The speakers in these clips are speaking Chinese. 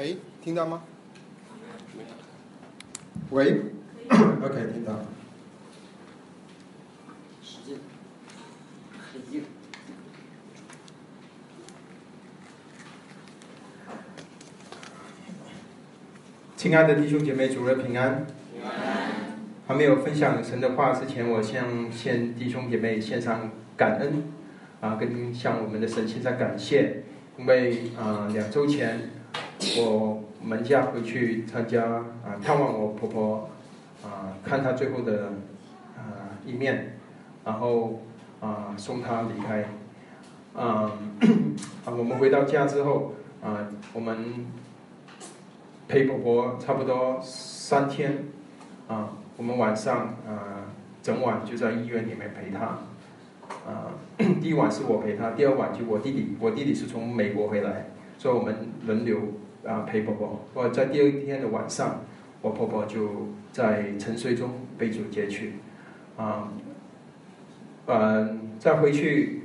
喂，听到吗？喂，OK，听到。亲爱的弟兄姐妹，主日平安。平安。还没有分享神的话之前，我向先弟兄姐妹献上感恩，啊，跟向我们的神献上感谢，因为啊，两周前我们家回去参加啊探望我婆婆，啊，看她最后的啊一面，然后啊送她离开，啊 啊我们回到家之后啊我们陪婆婆差不多三天，啊我们晚上啊整晚就在医院里面陪她，啊 第一晚是我陪她，第二晚就我弟弟，我弟弟是从美国回来，所以我们轮流。啊，陪婆婆。我在第二天的晚上，我婆婆就在沉睡中被主接去。啊，嗯，在回去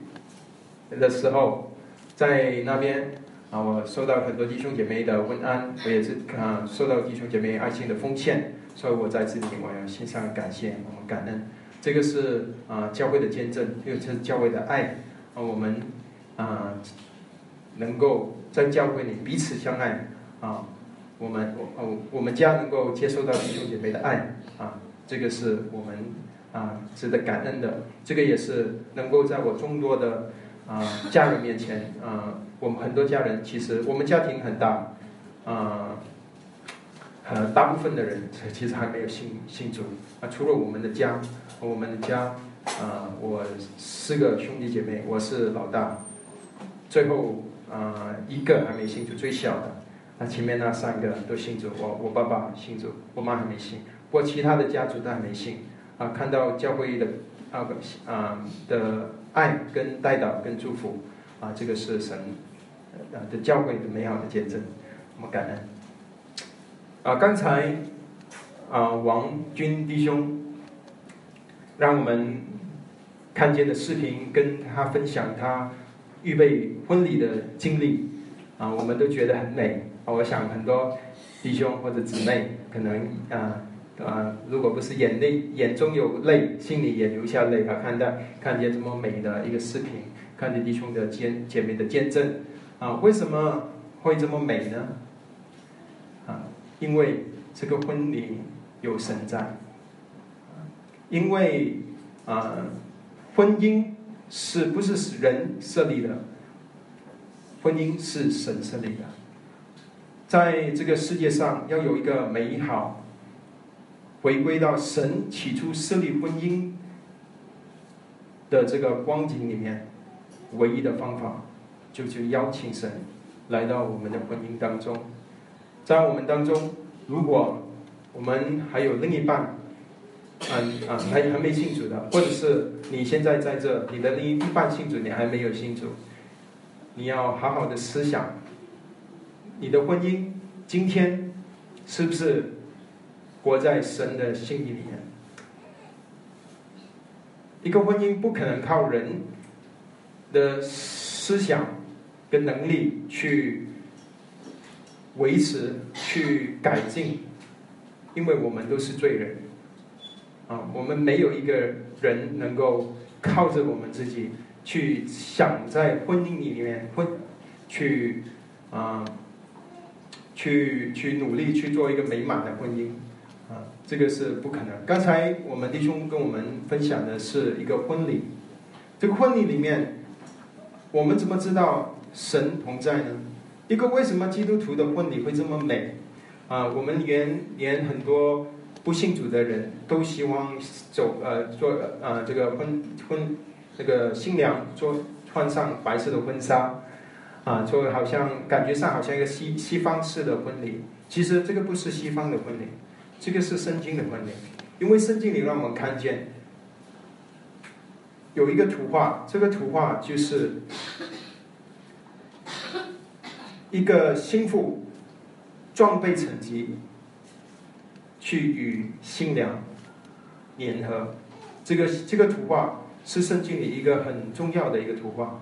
的时候，在那边啊，我收到很多弟兄姐妹的问安，我也是啊，受到弟兄姐妹爱心的奉献，所以我在这里我要献上感谢，我们感恩。这个是啊，教会的见证，这个是教会的爱啊，我们啊，能够。在教会里彼此相爱啊，我们我哦我们家能够接受到弟兄姐妹的爱啊，这个是我们啊值得感恩的。这个也是能够在我众多的啊家人面前啊，我们很多家人其实我们家庭很大啊，呃大部分的人其实还没有信信主啊，除了我们的家，我们的家啊，我四个兄弟姐妹，我是老大，最后。啊，一个还没信主，最小的，那前面那三个都信主，我我爸爸信主，我妈还没信，不过其他的家族都还没信。啊，看到教会的啊啊的爱跟带导跟祝福，啊，这个是神啊的教会的美好的见证，我们感恩。啊，刚才啊王军弟兄让我们看见的视频，跟他分享他。预备婚礼的经历啊，我们都觉得很美啊。我想很多弟兄或者姊妹可能啊啊，如果不是眼泪眼中有泪，心里也流下泪啊。看到看见这么美的一个视频，看见弟兄的见姐妹的见证啊，为什么会这么美呢？啊，因为这个婚礼有神在，因为啊，婚姻。是不是人设立的？婚姻是神设立的。在这个世界上，要有一个美好，回归到神起初设立婚姻的这个光景里面，唯一的方法，就是邀请神来到我们的婚姻当中。在我们当中，如果我们还有另一半，嗯啊，还还没信主的，或者是你现在在这，你的另一半信主，你还没有信主，你要好好的思想，你的婚姻今天是不是活在神的心意里面？一个婚姻不可能靠人的思想跟能力去维持、去改进，因为我们都是罪人。啊，我们没有一个人能够靠着我们自己去想在婚姻里面婚，去啊，去去努力去做一个美满的婚姻，啊，这个是不可能。刚才我们弟兄跟我们分享的是一个婚礼，这个婚礼里面，我们怎么知道神同在呢？一个为什么基督徒的婚礼会这么美？啊，我们连连很多。不信主的人都希望走呃做呃这个婚婚这个新娘做穿上白色的婚纱啊，就好像感觉上好像一个西西方式的婚礼。其实这个不是西方的婚礼，这个是圣经的婚礼。因为圣经里让我们看见有一个图画，这个图画就是一个心腹装备成疾。去与新娘联合，这个这个图画是圣经里一个很重要的一个图画，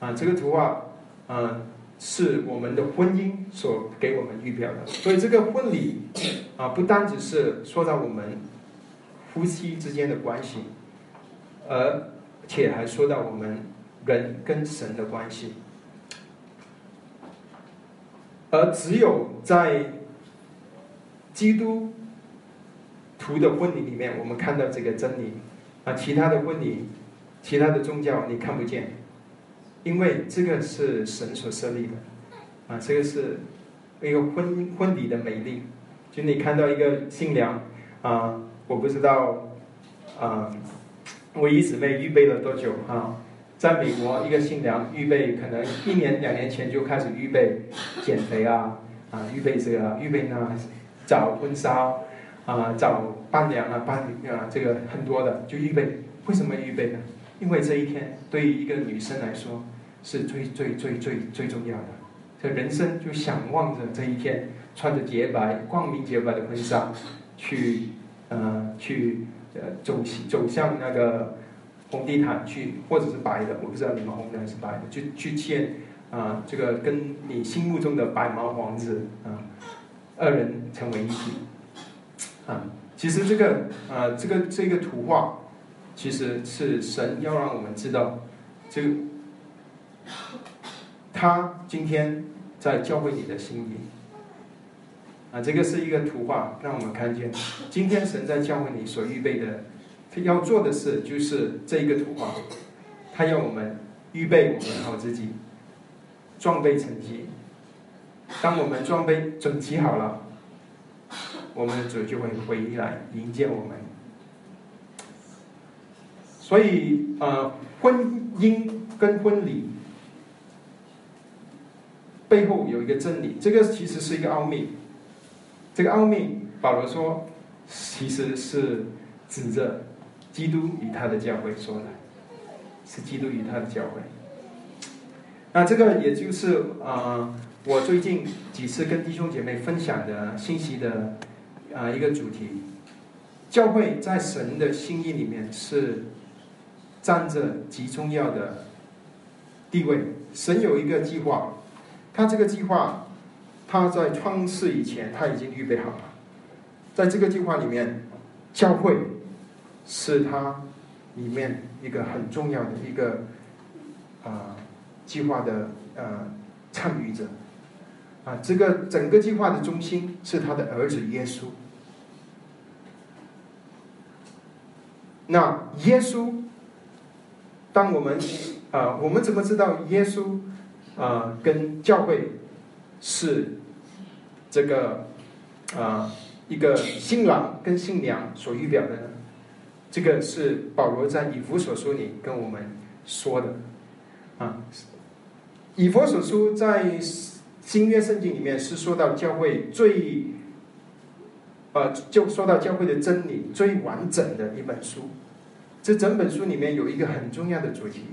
啊，这个图画，嗯，是我们的婚姻所给我们预表的。所以这个婚礼啊，不单只是说到我们夫妻之间的关系，而且还说到我们人跟神的关系。而只有在基督徒的婚礼里面，我们看到这个真理啊，其他的婚礼、其他的宗教你看不见，因为这个是神所设立的啊，这个是一个婚婚礼的美丽。就你看到一个新娘啊，我不知道啊，我一姊妹预备了多久啊？在美国，一个新娘预备可能一年两年前就开始预备减肥啊，啊，预备这个，预备呢找婚纱啊，找伴娘啊，伴啊，这个很多的就预备。为什么预备呢？因为这一天对于一个女生来说是最最最最最重要的，这人生就想望着这一天，穿着洁白、光明洁白的婚纱，去呃去呃走走向那个。红地毯去，或者是白的，我不知道你们红的还是白的，就去见啊，这个跟你心目中的白马王子啊，二人成为一体啊。其实这个啊，这个这个图画，其实是神要让我们知道，这个他今天在教会你的心意啊，这个是一个图画，让我们看见今天神在教会你所预备的。他要做的事就是这一个图画，他要我们预备我们好自己，装备成绩。当我们装备整齐好了，我们的主就会回来迎接我们。所以，呃，婚姻跟婚礼背后有一个真理，这个其实是一个奥秘。这个奥秘，保罗说，其实是指着。基督与他的教会说的，是基督与他的教会。那这个也就是啊，我最近几次跟弟兄姐妹分享的信息的啊一个主题。教会在神的心意里面是占着极重要的地位。神有一个计划，他这个计划他在创世以前他已经预备好了。在这个计划里面，教会。是他里面一个很重要的一个啊计划的呃参与者啊，这个整个计划的中心是他的儿子耶稣。那耶稣，当我们啊，我们怎么知道耶稣啊跟教会是这个啊一个新郎跟新娘所预表的呢？这个是保罗在以弗所书里跟我们说的，啊，以弗所书在新约圣经里面是说到教会最，呃，就说到教会的真理最完整的一本书。这整本书里面有一个很重要的主题，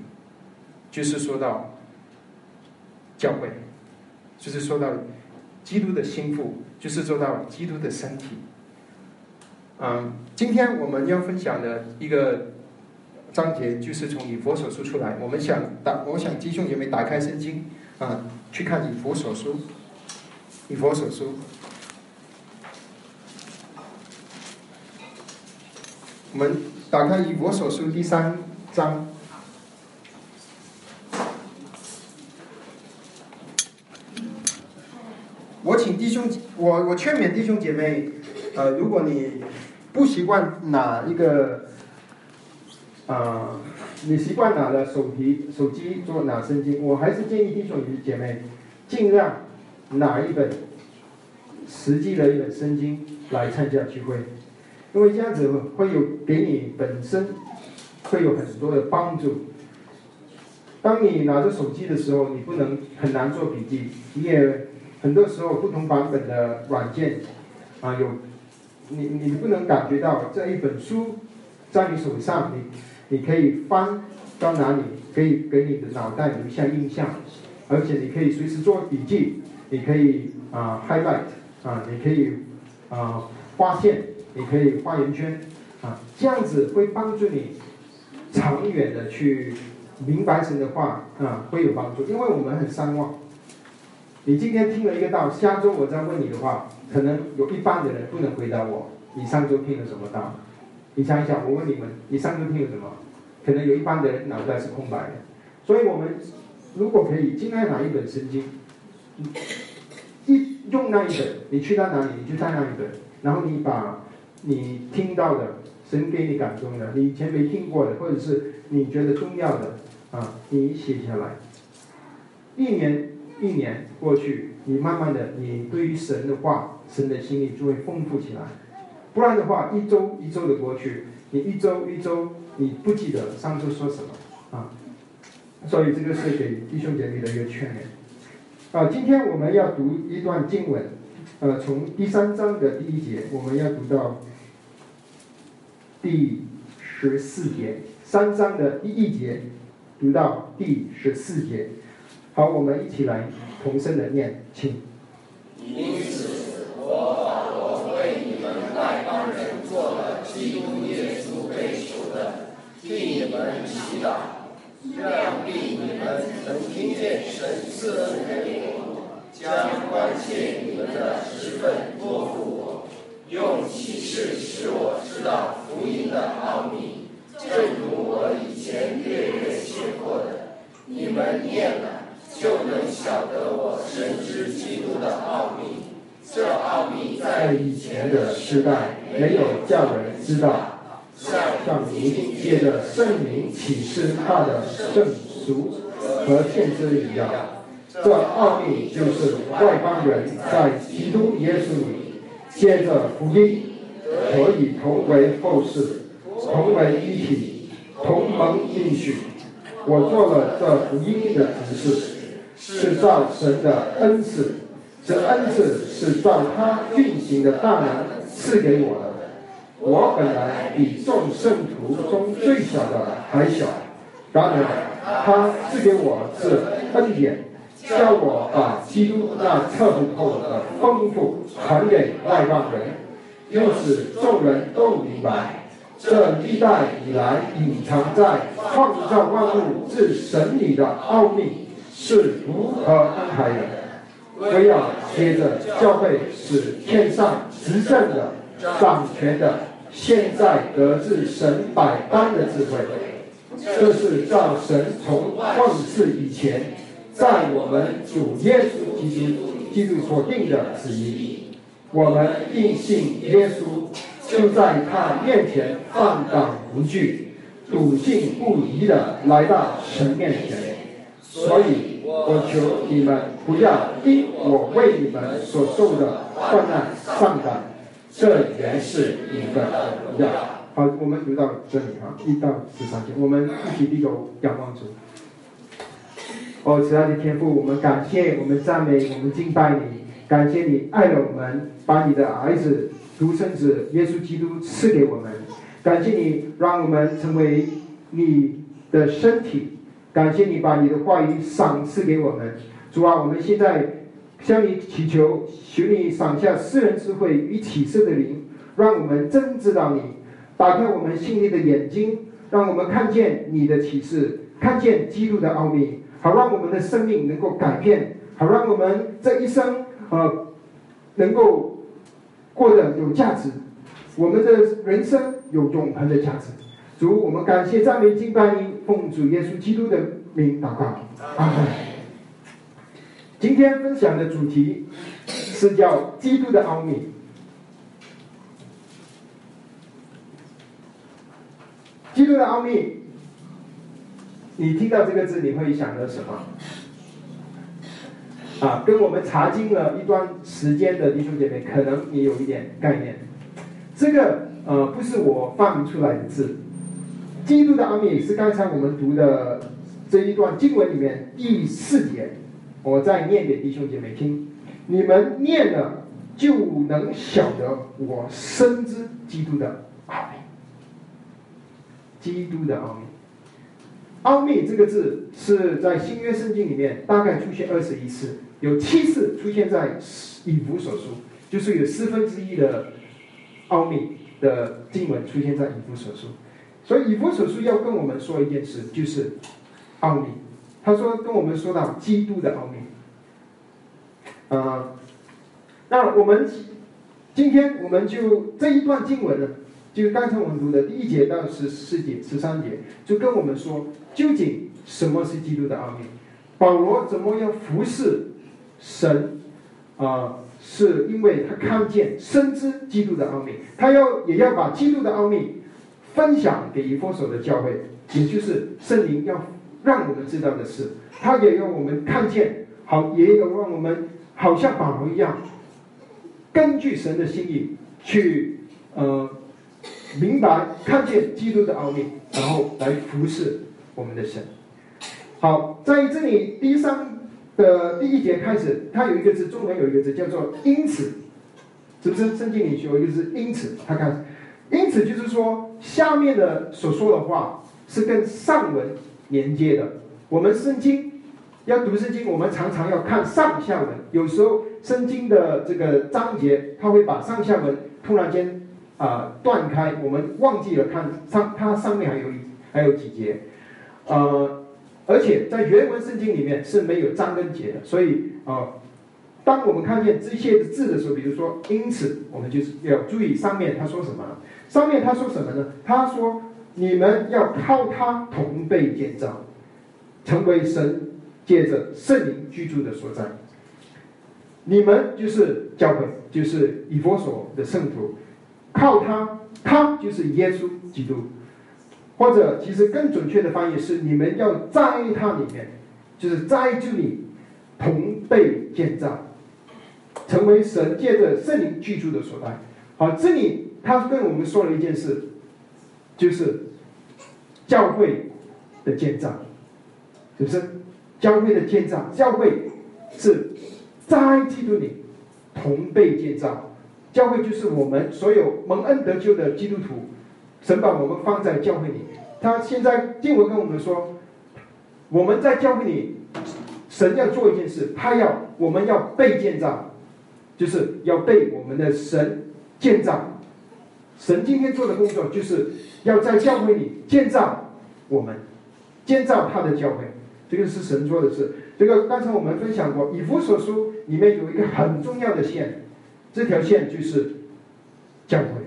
就是说到教会，就是说到基督的心腹，就是说到基督的身体。嗯，今天我们要分享的一个章节就是从以佛所书出来。我们想打，我想弟兄姐妹打开圣经啊，去看以佛所书。以佛所书，我们打开以我所书第三章。我请弟兄，我我劝勉弟兄姐妹，呃，如果你不习惯拿一个，啊，你习惯拿的手提手机做拿圣经，我还是建议弟兄姐妹尽量拿一本实际的一本圣经来参加聚会，因为这样子会有给你本身会有很多的帮助。当你拿着手机的时候，你不能很难做笔记，你也很多时候不同版本的软件啊有。你你不能感觉到这一本书在你手上，你你可以翻到哪里，可以给你的脑袋留下印象，而且你可以随时做笔记，你可以啊 highlight 啊，你可以啊划线，你可以画圆圈啊，这样子会帮助你长远的去明白神的话啊，会有帮助，因为我们很善忘，你今天听了一个道，下周我再问你的话，可能有一半的人不能回答我。你上周听了什么道？你想一想，我问你们，你上周听了什么？可能有一半的人脑袋是空白的。所以我们如果可以，今天拿一本圣经，一用那一本，你去到哪里，你就带那一本，然后你把你听到的、神给你感动的、你以前没听过的，或者是你觉得重要的啊，你写下来。一年一年过去，你慢慢的，你对于神的话、神的心意就会丰富起来。不然的话，一周一周的过去，你一周一周你不记得上周说什么啊？所以这个是给弟兄姐妹的一个劝勉。啊，今天我们要读一段经文，呃，从第三章的第一节，我们要读到第十四节，三章的第一节读到第十四节。好，我们一起来同声的念，请。因此，我保罗为你们外邦人做了基督耶稣被囚的，替你们祈祷，让必你们能听见神赐恩给我，将关切你们的十分托付我，用启示使我知道福音的奥秘，正如我以前略略写过的，你们念了。就能晓得我深知基督的奥秘。这奥秘在以前的时代没有叫人知道，像如今借着圣灵启示他的圣俗和先知一样。这奥秘就是外邦人在基督耶稣里借着福音可以同为后世，同为一体，同盟应许。我做了这福音的指示。是造神的恩赐，这恩赐是照他运行的大能赐给我的。我本来比众圣徒中最小的还小，然而他赐给我是恩典，叫我把基督那测不透的丰富传给外邦人，又使众人都明白这历代以来隐藏在创造万物至神里的奥秘。是如何安排的？非要接着教会使天上执政的、掌权的，现在得至神百般的智慧。这是照神从万世以前，在我们主耶稣基督基督所定的旨意。我们应信耶稣，就在他面前放胆无惧、笃信不疑的来到神面前。所以，我求你们不要因我为你们所受的患难上当，这原是你们的荣耀。好，我们读到这里哈，一到十三节，我们一起低头仰望主。哦，慈爱的天父，我们感谢，我们赞美，我们敬拜你，感谢你爱了我们，把你的儿子独生子耶稣基督赐给我们，感谢你让我们成为你的身体。感谢你把你的话语赏赐给我们，主啊，我们现在向你祈求，求你赏下私人智慧与启示的灵，让我们真知道你，打开我们心里的眼睛，让我们看见你的启示，看见基督的奥秘，好让我们的生命能够改变，好让我们这一生呃能够过得有价值，我们的人生有永恒的价值。主，我们感谢赞美敬拜你，奉主耶稣基督的名祷告。阿门。今天分享的主题是叫基督的奥秘。基督的奥秘，你听到这个字，你会想到什么？啊，跟我们查经了一段时间的弟兄姐妹，可能也有一点概念。这个呃，不是我发明出来的字。基督的奥秘是刚才我们读的这一段经文里面第四节，我再念给弟兄姐妹听。你们念了就能晓得我深知基督的奥秘。基督的奥秘，奥秘这个字是在新约圣经里面大概出现二十一次，有七次出现在以弗所书，就是有四分之一的奥秘的经文出现在以弗所书。所以以弗所书要跟我们说一件事，就是奥秘。他说跟我们说到基督的奥秘。啊，那我们今天我们就这一段经文呢，就刚才我们读的第一节到十四节、十三节，就跟我们说究竟什么是基督的奥秘，保罗怎么样服侍神啊？是因为他看见、深知基督的奥秘，他要也要把基督的奥秘分享给以弗所的教会，也就是圣灵要让我们知道的事，他也要我们看见，好，也有让我们好像保罗一样，根据神的心意去呃明白、看见基督的奥秘，然后来服侍我们的神。好，在这里第三。的第一节开始，它有一个字，中文有一个字叫做“因此”，是不是？圣经里学有一个字“因此”，它看，因此就是说，下面的所说的话是跟上文连接的。我们圣经要读圣经，我们常常要看上下文。有时候圣经的这个章节，它会把上下文突然间啊断开，我们忘记了看上，它上面还有一还有几节，呃。而且在原文圣经里面是没有章跟节的，所以啊，当我们看见这些字的时候，比如说因此，我们就是要注意上面他说什么。上面他说什么呢？他说你们要靠他同被建造，成为神借着圣灵居住的所在。你们就是教会，就是以佛所的圣徒，靠他，他就是耶稣基督。或者，其实更准确的翻译是：你们要在它里面，就是在这里同被建造，成为神借着圣灵居住的所在。好，这里他跟我们说了一件事，就是教会的建造，是不是？教会的建造，教会是在基督里同被建造。教会就是我们所有蒙恩得救的基督徒。神把我们放在教会里，他现在经文跟我们说，我们在教会里，神要做一件事，他要我们要被建造，就是要被我们的神建造。神今天做的工作，就是要在教会里建造我们，建造他的教会。这个是神做的事。这个刚才我们分享过，以弗所书里面有一个很重要的线，这条线就是教会。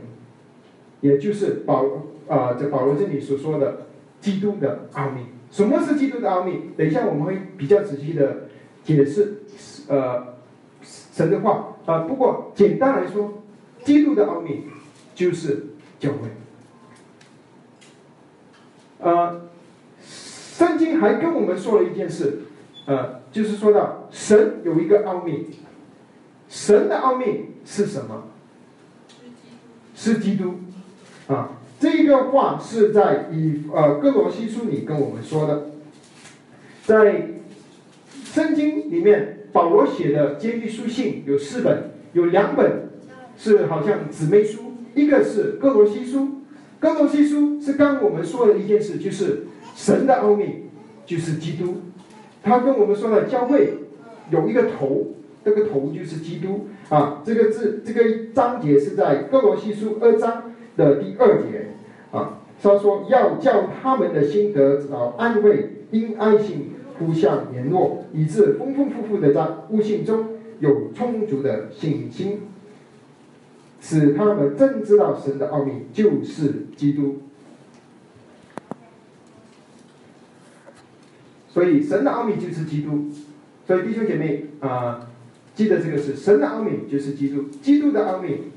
也就是保啊，这保罗这里所说的基督的奥秘，什么是基督的奥秘？等一下我们会比较仔细的解释，呃，神的话啊。不过简单来说，基督的奥秘就是教会。呃，圣经还跟我们说了一件事，呃，就是说到神有一个奥秘，神的奥秘是什么？是基督。啊，这个话是在以呃哥罗西书里跟我们说的，在圣经里面，保罗写的监狱书信有四本，有两本是好像姊妹书，一个是哥罗西书，哥罗西书是刚我们说的一件事，就是神的奥秘，就是基督，他跟我们说的教会有一个头，这个头就是基督啊，这个字这个章节是在哥罗西书二章。的第二节啊，他说要叫他们的心得到安慰，因爱心互相联络，以致丰丰富富的在悟性中有充足的信心，使他们真知道神的奥秘就是基督。所以神的奥秘就是基督。所以弟兄姐妹啊，记得这个是神的奥秘就是基督，基督的奥秘，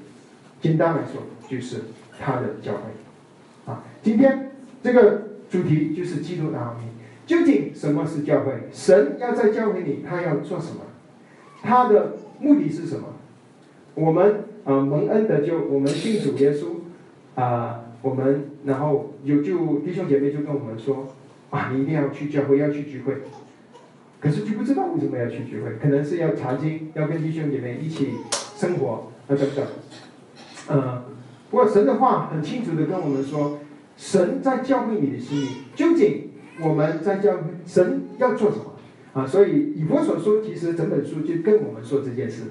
简单来说就是。他的教会，啊，今天这个主题就是基督的奥秘。究竟什么是教会？神要在教会里，他要做什么？他的目的是什么？我们啊蒙恩的就我们信主耶稣啊，我们然后有就弟兄姐妹就跟我们说啊，你一定要去教会，要去聚会。可是就不知道为什么要去聚会，可能是要查经，要跟弟兄姐妹一起生活啊等等，嗯。不过神的话很清楚的跟我们说，神在教会你的心意，究竟我们在教神要做什么啊？所以以弗所书其实整本书就跟我们说这件事，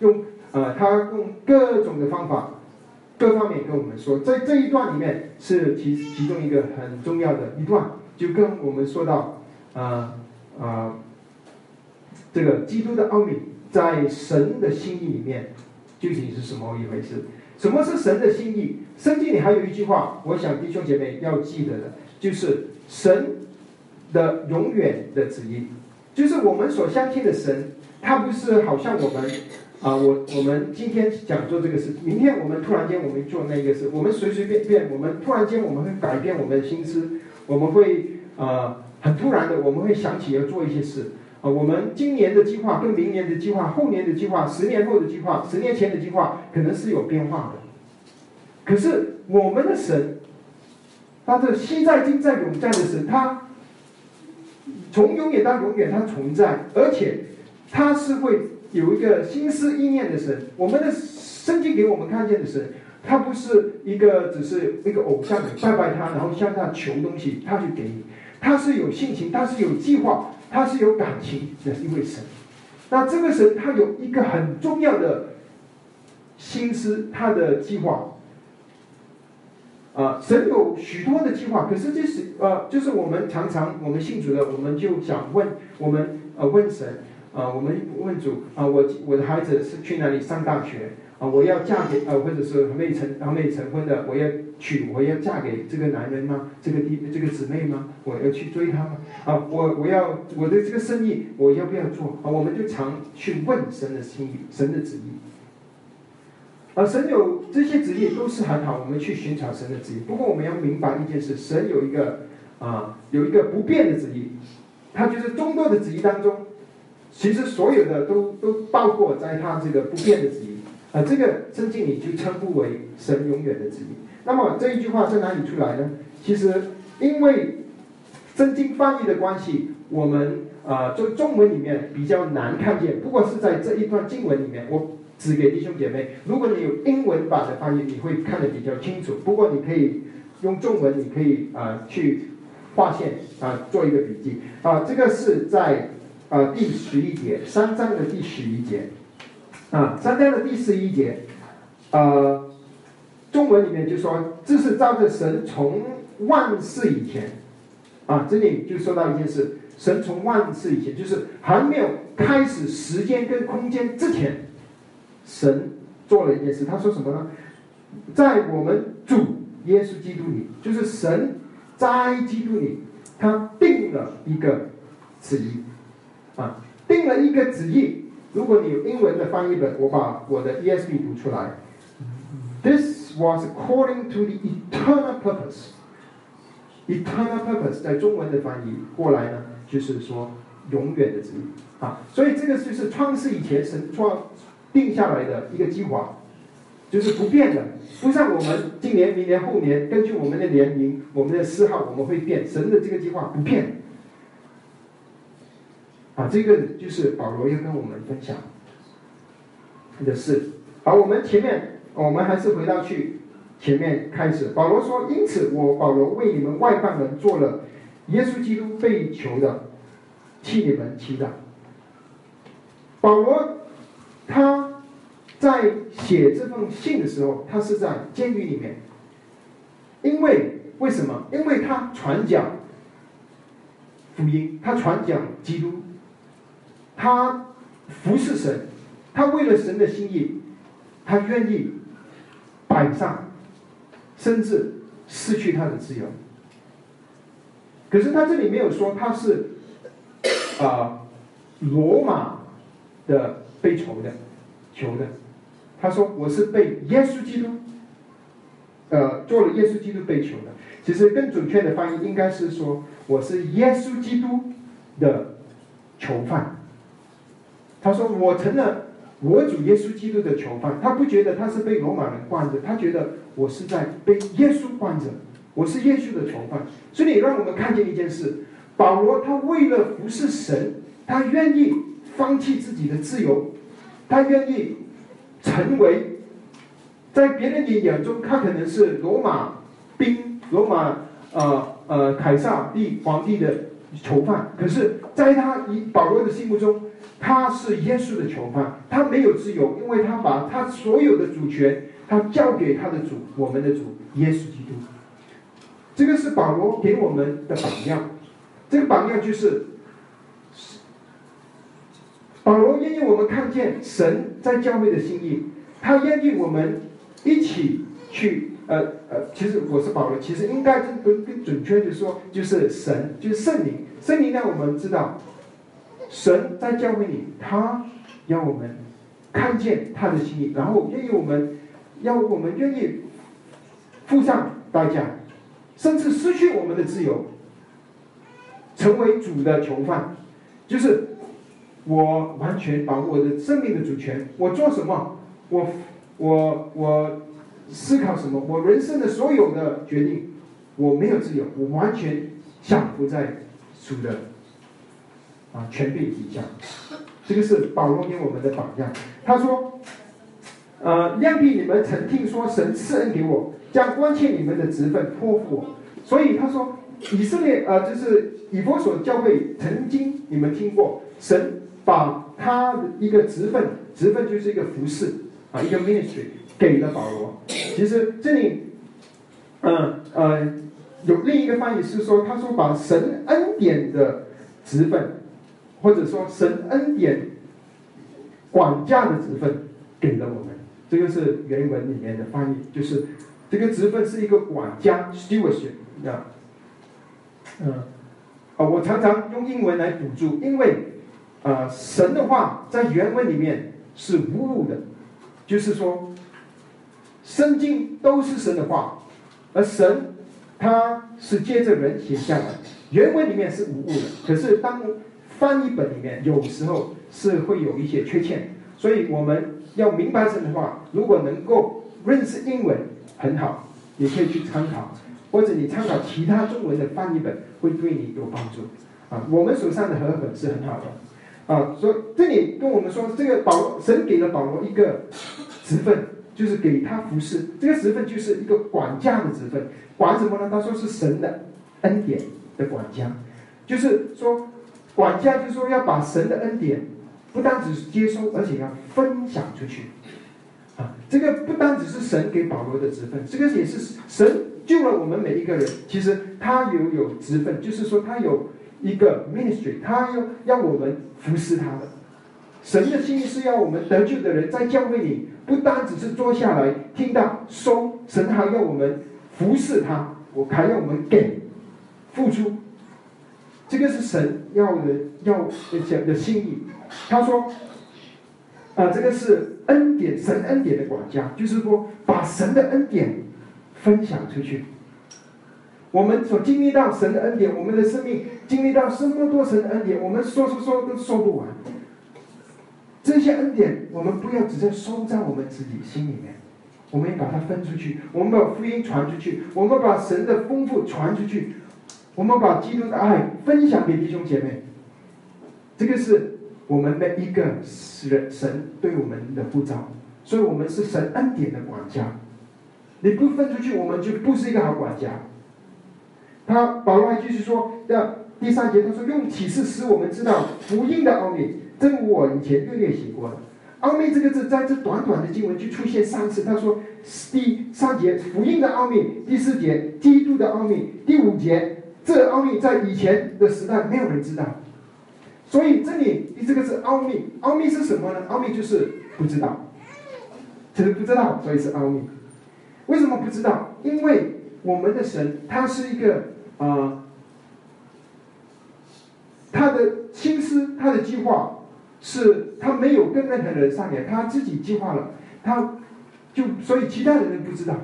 用呃他用各种的方法，各方面跟我们说，在这一段里面是其其中一个很重要的一段，就跟我们说到啊啊这个基督的奥秘。在神的心意里面究竟是什么一回事？什么是神的心意？圣经里还有一句话，我想弟兄姐妹要记得的，就是神的永远的旨意，就是我们所相信的神，他不是好像我们啊，我我们今天讲做这个事，明天我们突然间我们做那个事，我们随随便便，我们突然间我们会改变我们的心思，我们会啊很突然的我们会想起要做一些事我们今年的计划跟明年的计划、后年的计划、十年后的计划、十年前的计划可能是有变化的。可是我们的神，他的昔在、今在、永在的神，他从永远到永远，他存在，而且他是会有一个心思意念的神。我们的圣经给我们看见的神，他不是一个只是一个偶像，拜拜他，然后向他求东西，他就给你。他是有性情，他是有计划，他是有感情的一位神。那这个神，他有一个很重要的心思，他的计划。啊，神有许多的计划，可是这是呃，就是我们常常我们信主的，我们就想问我们呃问神啊，我们问主啊，我我的孩子是去哪里上大学啊？我要嫁给呃，或者是还没成还没成婚的，我要娶我要嫁给这个男人吗？这个弟这个姊妹吗？我要去追她吗？啊，我我要我的这个生意我要不要做啊？我们就常去问神的心意，神的旨意。而神有这些旨意都是很好，我们去寻找神的旨意。不过我们要明白一件事：神有一个啊，有一个不变的旨意，他就是众多的旨意当中，其实所有的都都包括在他这个不变的旨意。啊，这个圣经里就称呼为神永远的旨意。那么这一句话在哪里出来呢？其实因为圣经翻译的关系，我们啊，就中文里面比较难看见。不过是在这一段经文里面，我。指给弟兄姐妹，如果你有英文版的翻译，你会看得比较清楚。不过你可以用中文，你可以啊去划线啊做一个笔记啊。这个是在啊第十一节，三章的第十一节啊，三章的第十一节，呃，中文里面就说这是照着神从万世以前啊，这里就说到一件事，神从万世以前，就是还没有开始时间跟空间之前。神做了一件事，他说什么呢？在我们主耶稣基督里，就是神在基督里，他定了一个旨意，啊，定了一个旨意。如果你有英文的翻译本，我把我的 ESV 读出来。This was according to the eternal purpose. Eternal purpose 在中文的翻译过来呢，就是说永远的旨意啊。所以这个就是创世以前神创。定下来的一个计划，就是不变的，不像我们今年、明年、后年，根据我们的年龄、我们的嗜好，我们会变。神的这个计划不变。啊，这个就是保罗要跟我们分享的事。好，我们前面，我们还是回到去前面开始。保罗说：“因此，我保罗为你们外邦人做了耶稣基督被囚的，替你们祈祷。”保罗。他在写这封信的时候，他是在监狱里面。因为为什么？因为他传讲福音，他传讲基督，他服侍神，他为了神的心意，他愿意摆上，甚至失去他的自由。可是他这里没有说他是啊罗马的。被囚的，囚的，他说我是被耶稣基督，呃，做了耶稣基督被囚的。其实更准确的翻译应该是说我是耶稣基督的囚犯。他说我成了我主耶稣基督的囚犯。他不觉得他是被罗马人关着，他觉得我是在被耶稣关着，我是耶稣的囚犯。所以让我们看见一件事：保罗他为了服侍神，他愿意放弃自己的自由。他愿意成为在别人的眼中，他可能是罗马兵、罗马呃呃凯撒帝皇帝的囚犯，可是，在他以保罗的心目中，他是耶稣的囚犯，他没有自由，因为他把他所有的主权，他交给他的主，我们的主耶稣基督。这个是保罗给我们的榜样，这个榜样就是保罗愿意我们看见神在教会的心意，他愿意我们一起去，呃呃，其实我是保罗，其实应该更更更准确的说，就是神，就是圣灵，圣灵让我们知道，神在教会里，他要我们看见他的心意，然后愿意我们，要我们愿意付上代价，甚至失去我们的自由，成为主的囚犯，就是我完全把我的生命的主权，我做什么，我我我思考什么，我人生的所有的决定，我没有自由，我完全降服在主的啊全被提下。这个是保罗给我们的榜样。他说：“呃，量比你们曾听说神赐恩给我，将关切你们的职分托付我。所以他说，以色列呃，就是以弗所教会曾经你们听过，神把他的一个职分，职分就是一个服饰啊，一个 ministry 给了保罗。其实这里，嗯呃，有另一个翻译是说，他说把神恩典的职分。”或者说神恩典管家的职分给了我们，这个是原文里面的翻译，就是这个职分是一个管家 stewardship 啊，嗯，啊，我常常用英文来补助，因为啊，神的话在原文里面是无误的，就是说，圣经都是神的话，而神他是接着人写下来，原文里面是无误的，可是当翻译本里面有时候是会有一些缺陷，所以我们要明白神的话。如果能够认识英文很好，也可以去参考，或者你参考其他中文的翻译本，会对你有帮助。啊，我们手上的和本是很好的。啊，所以这里跟我们说，这个保神给了保罗一个职分，就是给他服侍。这个职分就是一个管家的职分，管什么呢？他说是神的恩典的管家，就是说。管家就说要把神的恩典，不单只是接收，而且要分享出去，啊，这个不单只是神给保罗的职分，这个也是神救了我们每一个人。其实他有有职分，就是说他有一个 ministry，他要要我们服侍他的。神的心意是要我们得救的人在教会里，不单只是坐下来听到收，神还要我们服侍他，我还要我们给付出。这个是神要的要讲的心意。他说：“啊，这个是恩典，神恩典的管家，就是说把神的恩典分享出去。我们所经历到神的恩典，我们的生命经历到这么多神的恩典，我们说说说都说不完。这些恩典，我们不要只是收在我们自己心里面，我们要把它分出去，我们把福音传出去，我们把神的丰富传出去。”我们把基督的爱分享给弟兄姐妹，这个是我们每一个人神对我们的护照，所以我们是神恩典的管家。你不分出去，我们就不是一个好管家。他保罗还继续说，要第三节他说用启示使我们知道福音的奥秘，这个我以前略略写过了。奥秘这个字在这短短的经文就出现三次。他说第三节福音的奥秘，第四节基督的奥秘，第五节。这个奥秘在以前的时代没有人知道，所以这里你这个是奥秘，奥秘是什么呢？奥秘就是不知道，就是不知道，所以是奥秘。为什么不知道？因为我们的神他是一个啊，他的心思、他的计划是他没有跟任何人商量，他自己计划了，他就所以其他的人不知道。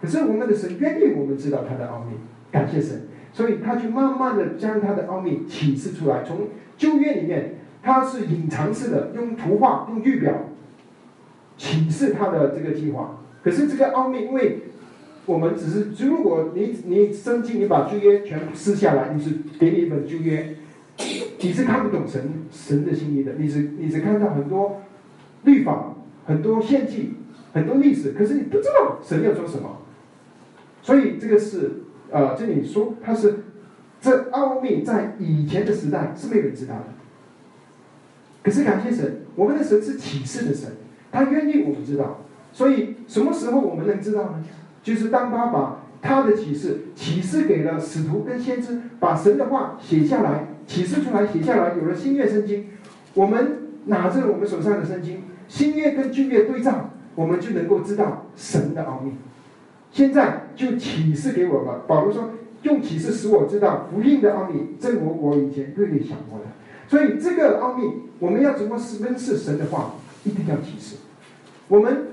可是我们的神愿意我们知道他的奥秘，感谢神。所以他就慢慢的将他的奥秘启示出来。从旧约里面，他是隐藏式的，用图画、用预表启示他的这个计划。可是这个奥秘，因为我们只是，如果你你圣经你把旧约全部撕下来，你是给你一本旧约，你是看不懂神神的心意的。你只你只看到很多律法、很多献祭、很多历史，可是你不知道神要做什么。所以这个是。呃，这里说他是这奥秘在以前的时代是没有人知道的。可是感谢神，我们的神是启示的神，他愿意我们知道。所以什么时候我们能知道呢？就是当他把他的启示启示给了使徒跟先知，把神的话写下来，启示出来写下来，有了新约圣经，我们拿着我们手上的圣经，新约跟旧约对照，我们就能够知道神的奥秘。现在就启示给我们。保罗说：“用启示使我知道福音的奥秘，正如我以前略略想过的。”所以这个奥秘，我们要怎么认识神的话，一定要启示。我们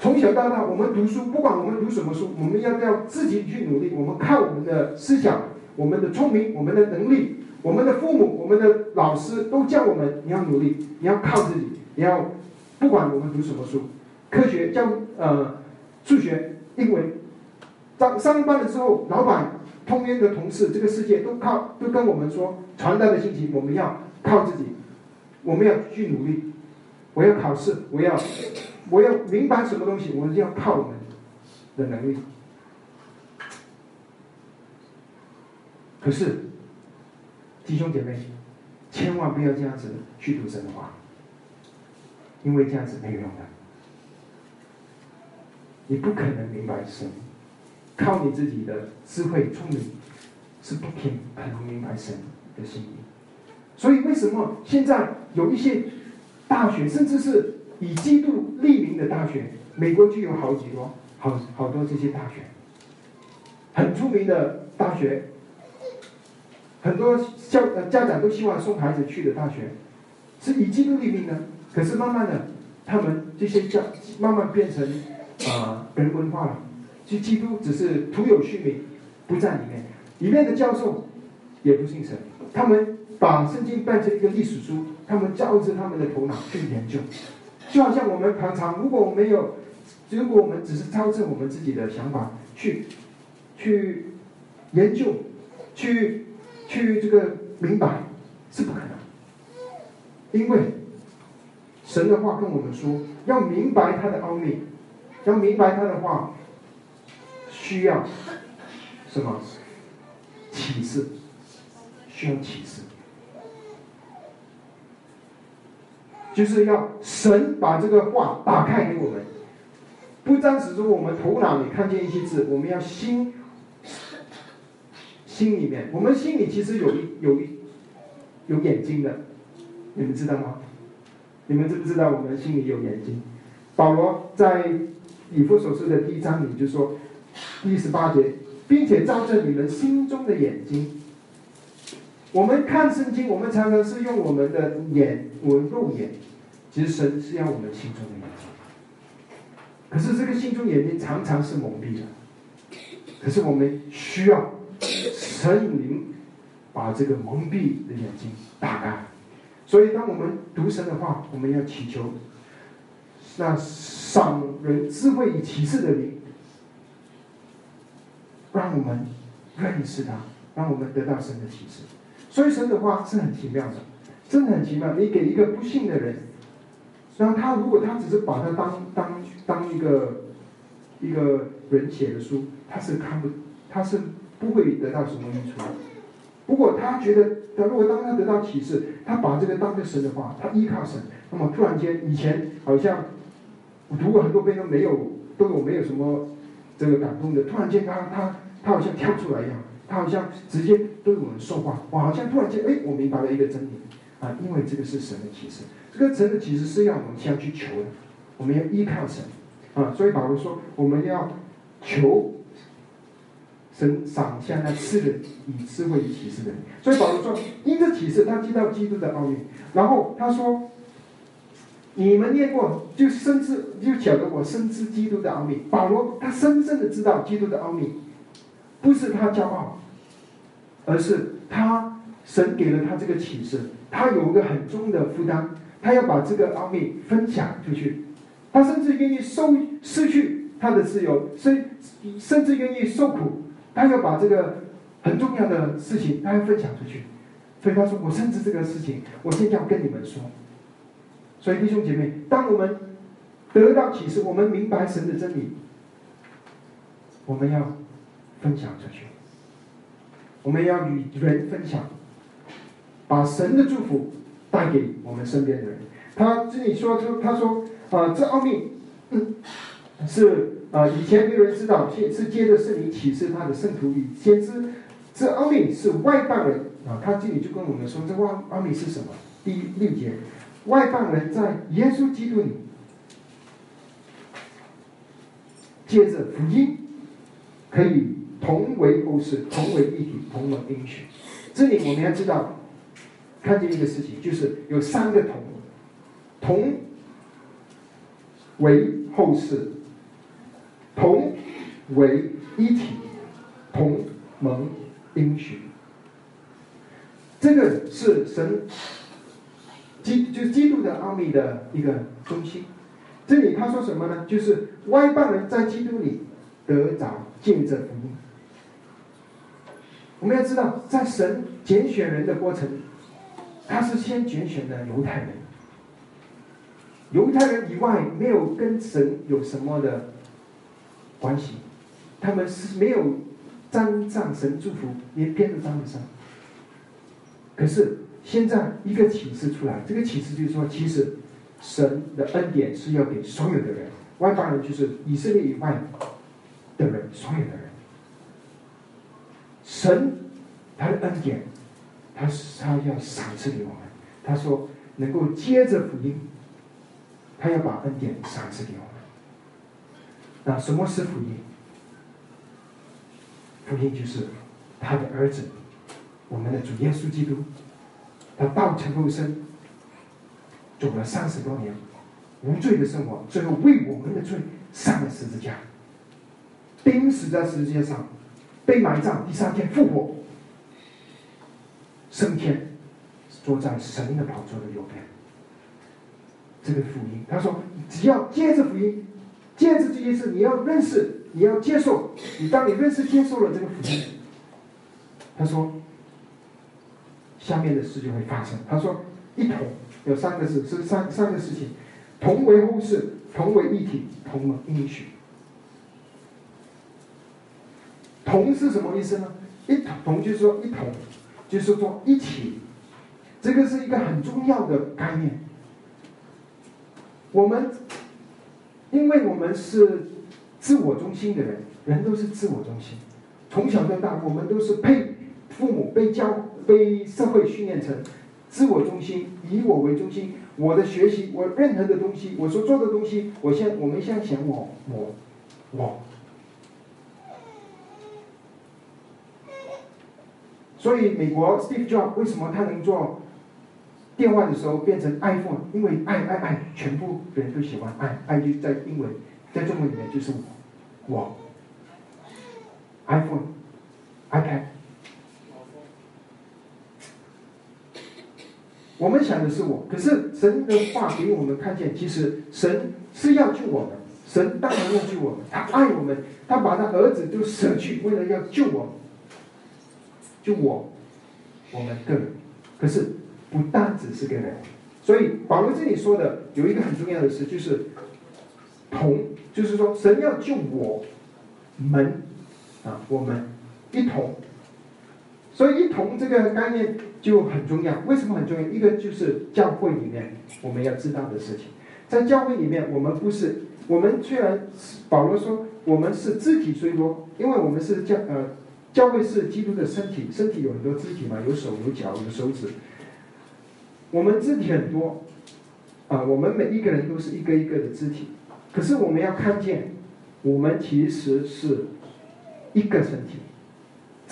从小到大，我们读书，不管我们读什么书，我们要要自己去努力？我们靠我们的思想、我们的聪明、我们的能力。我们的父母、我们的老师都教我们：你要努力，你要靠自己，你要不管我们读什么书，科学教呃数学、因为，上上班了之后，老板、通边的同事，这个世界都靠都跟我们说传达的信息，我们要靠自己，我们要去努力，我要考试，我要我要明白什么东西，我们要靠我们的能力。可是。弟兄姐妹，千万不要这样子去读神的话，因为这样子没有用的。你不可能明白神，靠你自己的智慧聪明是不可能明白神的心意。所以，为什么现在有一些大学，甚至是以基督立名的大学，美国就有好几多、好好多这些大学，很出名的大学。很多教家长都希望送孩子去的大学，是以基督立名的。可是慢慢的，他们这些教慢慢变成啊人文化了，就基督只是徒有虚名，不在里面。里面的教授也不信神，他们把圣经变成一个历史书，他们照着他们的头脑去研究。就好像我们常常，如果我们没有，如果我们只是照着我们自己的想法去去研究，去。去这个明白是不可能，因为神的话跟我们说，要明白他的奥秘，要明白他的话，需要什么启示？需要启示，就是要神把这个话打开给我们，不单只是我们头脑里看见一些字，我们要心。心里面，我们心里其实有一有一有眼睛的，你们知道吗？你们知不知道我们心里有眼睛？保罗在以弗所书的第一章里就说，第十八节，并且照着你们心中的眼睛，我们看圣经，我们常常是用我们的眼，我们肉眼，其实神是要我们心中的眼睛。可是这个心中眼睛常常是蒙蔽的，可是我们需要。神灵把这个蒙蔽的眼睛打开，所以当我们读神的话，我们要祈求那赏人智慧与启示的灵，让我们认识他，让我们得到神的启示。所以神的话是很奇妙的，真的很奇妙。你给一个不信的人，然后他如果他只是把它当当当一个一个人写的书，他是看不，他是。不会得到什么益处。不过他觉得，他如果当他得到启示，他把这个当成神的话，他依靠神，那么突然间，以前好像读过很多遍都没有，都有没有什么这个感动的，突然间他他他好像跳出来一样，他好像直接对我们说话，我好像突然间哎，我明白了一个真理啊，因为这个是神的启示，这个神的启示是要我们先去求的，我们要依靠神啊，所以保罗说我们要求。神赏下那赐人以智慧与启示的人，所以保罗说：“因这启示，他知道基督的奥秘。”然后他说：“你们念过，就深知，就晓得我深知基督的奥秘。”保罗他深深的知道基督的奥秘，不是他骄傲，而是他神给了他这个启示，他有一个很重的负担，他要把这个奥秘分享出去，他甚至愿意受失去他的自由，甚甚至愿意受苦。他要把这个很重要的事情，他要分享出去，所以他说：“我深知这个事情，我现在要跟你们说。”所以弟兄姐妹，当我们得到启示，我们明白神的真理，我们要分享出去，我们要与人分享，把神的祝福带给我们身边的人。他这里说出，他说：“啊，这奥秘是。”啊，以前没有人知道，现是接着圣灵启示他的圣徒与先知，这奥秘是外邦人啊。他这里就跟我们说，这外奥秘是什么？第六节，外邦人在耶稣基督里，接着福音，可以同为后世，同为一体，同为应许。这里我们要知道，看见一个事情，就是有三个同，同为后世，同为一体，同盟应许。这个是神基，就是基督的奥秘的一个中心。这里他说什么呢？就是外邦人在基督里得着见证福。我们要知道，在神拣选人的过程，他是先拣选的犹太人。犹太人以外没有跟神有什么的关系，他们是没有沾上神祝福，连边都沾不上。可是现在一个启示出来，这个启示就是说，其实神的恩典是要给所有的人，外邦人就是以色列以外的人，所有的人。神他的恩典，他他要赏赐给我们。他说能够接着福音，他要把恩典赏赐给我们。那什么是福音？福音就是他的儿子，我们的主耶稣基督，他道成肉身，走了三十多年无罪的生活，最后为我们的罪上了十字架，钉死在十字架上。被埋葬，第三天复活，升天，坐在神的宝座的右边。这个福音，他说，只要接着福音，接着这件事，你要认识，你要接受。你当你认识、接受了这个福音，他说，下面的事就会发生。他说，一同有三个字，是三三个事情，同为后世，同为一体，同应许。同是什么意思呢？一同同就是说一同，就是说一起，这个是一个很重要的概念。我们，因为我们是自我中心的人，人都是自我中心，从小到大，我们都是被父母、被教、被社会训练成自我中心，以我为中心。我的学习，我任何的东西，我所做的东西，我先我们先想我我我。所以，美国 Steve Jobs 为什么他能做电话的时候变成 iPhone？因为爱爱爱，全部人都喜欢爱爱，就在英文，在中文里面就是我，我 iPhone，iPad。我们想的是我，可是神的话给我们看见，其实神是要救我们，神当然要救我们，他爱我们，他把他儿子都舍去，为了要救我们。就我，我们个人，可是不单只是个人，所以保罗这里说的有一个很重要的事，就是同，就是说神要救我们啊，我们一同，所以一同这个概念就很重要。为什么很重要？一个就是教会里面我们要知道的事情，在教会里面，我们不是我们虽然保罗说我们是肢体虽多，因为我们是教呃。教会是基督的身体，身体有很多肢体嘛，有手、有脚、有手指。我们肢体很多，啊，我们每一个人都是一个一个的肢体。可是我们要看见，我们其实是一个身体，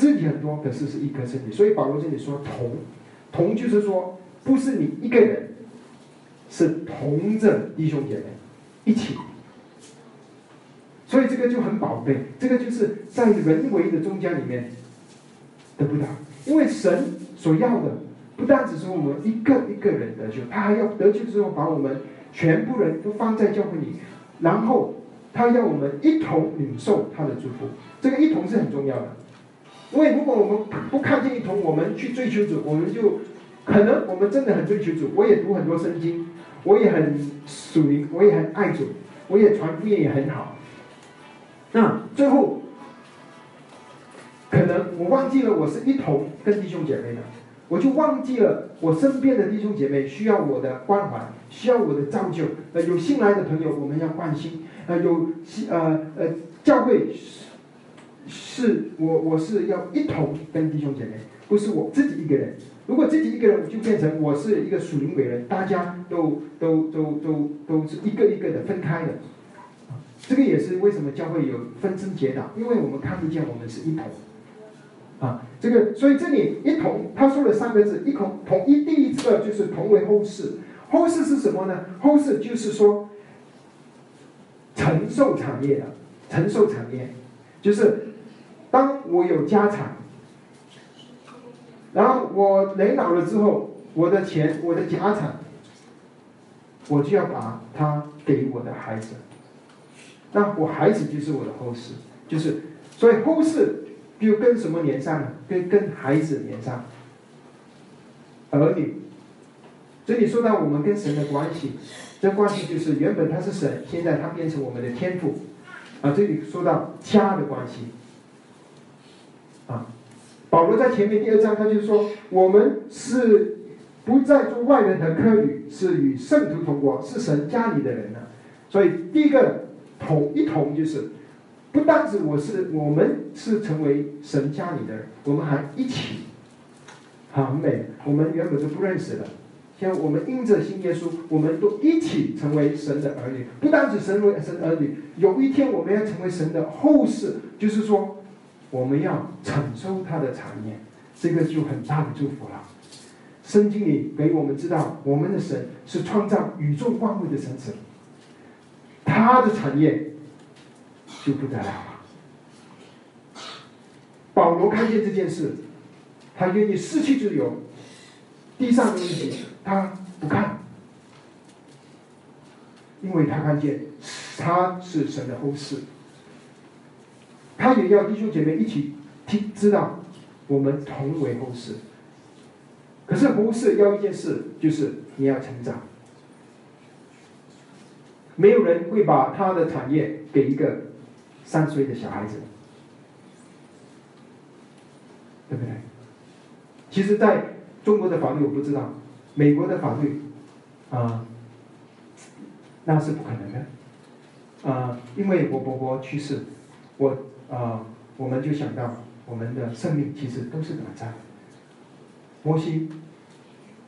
肢体很多，可是是一个身体。所以保罗这里说同，同就是说不是你一个人，是同着弟兄姐妹一起。所以这个就很宝贝，这个就是在人为的中间里面得不到，因为神所要的不单只是我们一个一个人得救，他还要得救之后把我们全部人都放在教会里，然后他要我们一同领受他的祝福。这个一同是很重要的，因为如果我们不看见一同，我们去追求主，我们就可能我们真的很追求主，我也读很多圣经，我也很属于，我也很爱主，我也传福音也很好。那最后，可能我忘记了我是一同跟弟兄姐妹的，我就忘记了我身边的弟兄姐妹需要我的关怀，需要我的造就。呃，有新来的朋友，我们要关心。呃，有呃呃教会是，我我是要一同跟弟兄姐妹，不是我自己一个人。如果自己一个人，就变成我是一个属灵伟人，大家都都都都都是一个一个的分开的。这个也是为什么教会有分支结党，因为我们看不见我们是一同。啊，这个所以这里一同，他说了三个字，一同同一。第一个就是同为后世，后世是什么呢？后世就是说承受产业的，承受产业，就是当我有家产，然后我人老了之后，我的钱，我的家产，我就要把它给我的孩子。那我孩子就是我的后世，就是所以后世就跟什么连上了？跟跟孩子连上，儿女。这里说到我们跟神的关系，这关系就是原本他是神，现在他变成我们的天赋。啊，这里说到家的关系。啊，保罗在前面第二章他就说，我们是不再做外人的客旅，是与圣徒同国，是神家里的人了。所以第一个。同一同就是，不单止我是我们是成为神家里的人，我们还一起，很美。我们原本都不认识的，像我们因着新耶稣，我们都一起成为神的儿女。不单止神为神儿女，有一天我们要成为神的后世，就是说，我们要承受他的产业，这个就很大的祝福了。圣经里给我们知道，我们的神是创造宇宙万物的神子。他的产业就不得了了。保罗看见这件事，他愿意失去自由，地上的东西他不看，因为他看见他是神的后世，他也要弟兄姐妹一起听，知道我们同为后世。可是不是要一件事，就是你要成长。没有人会把他的产业给一个三岁的小孩子，对不对？其实，在中国的法律我不知道，美国的法律啊，那是不可能的啊，因为我伯伯去世，我啊，我们就想到我们的生命其实都是短暂。摩西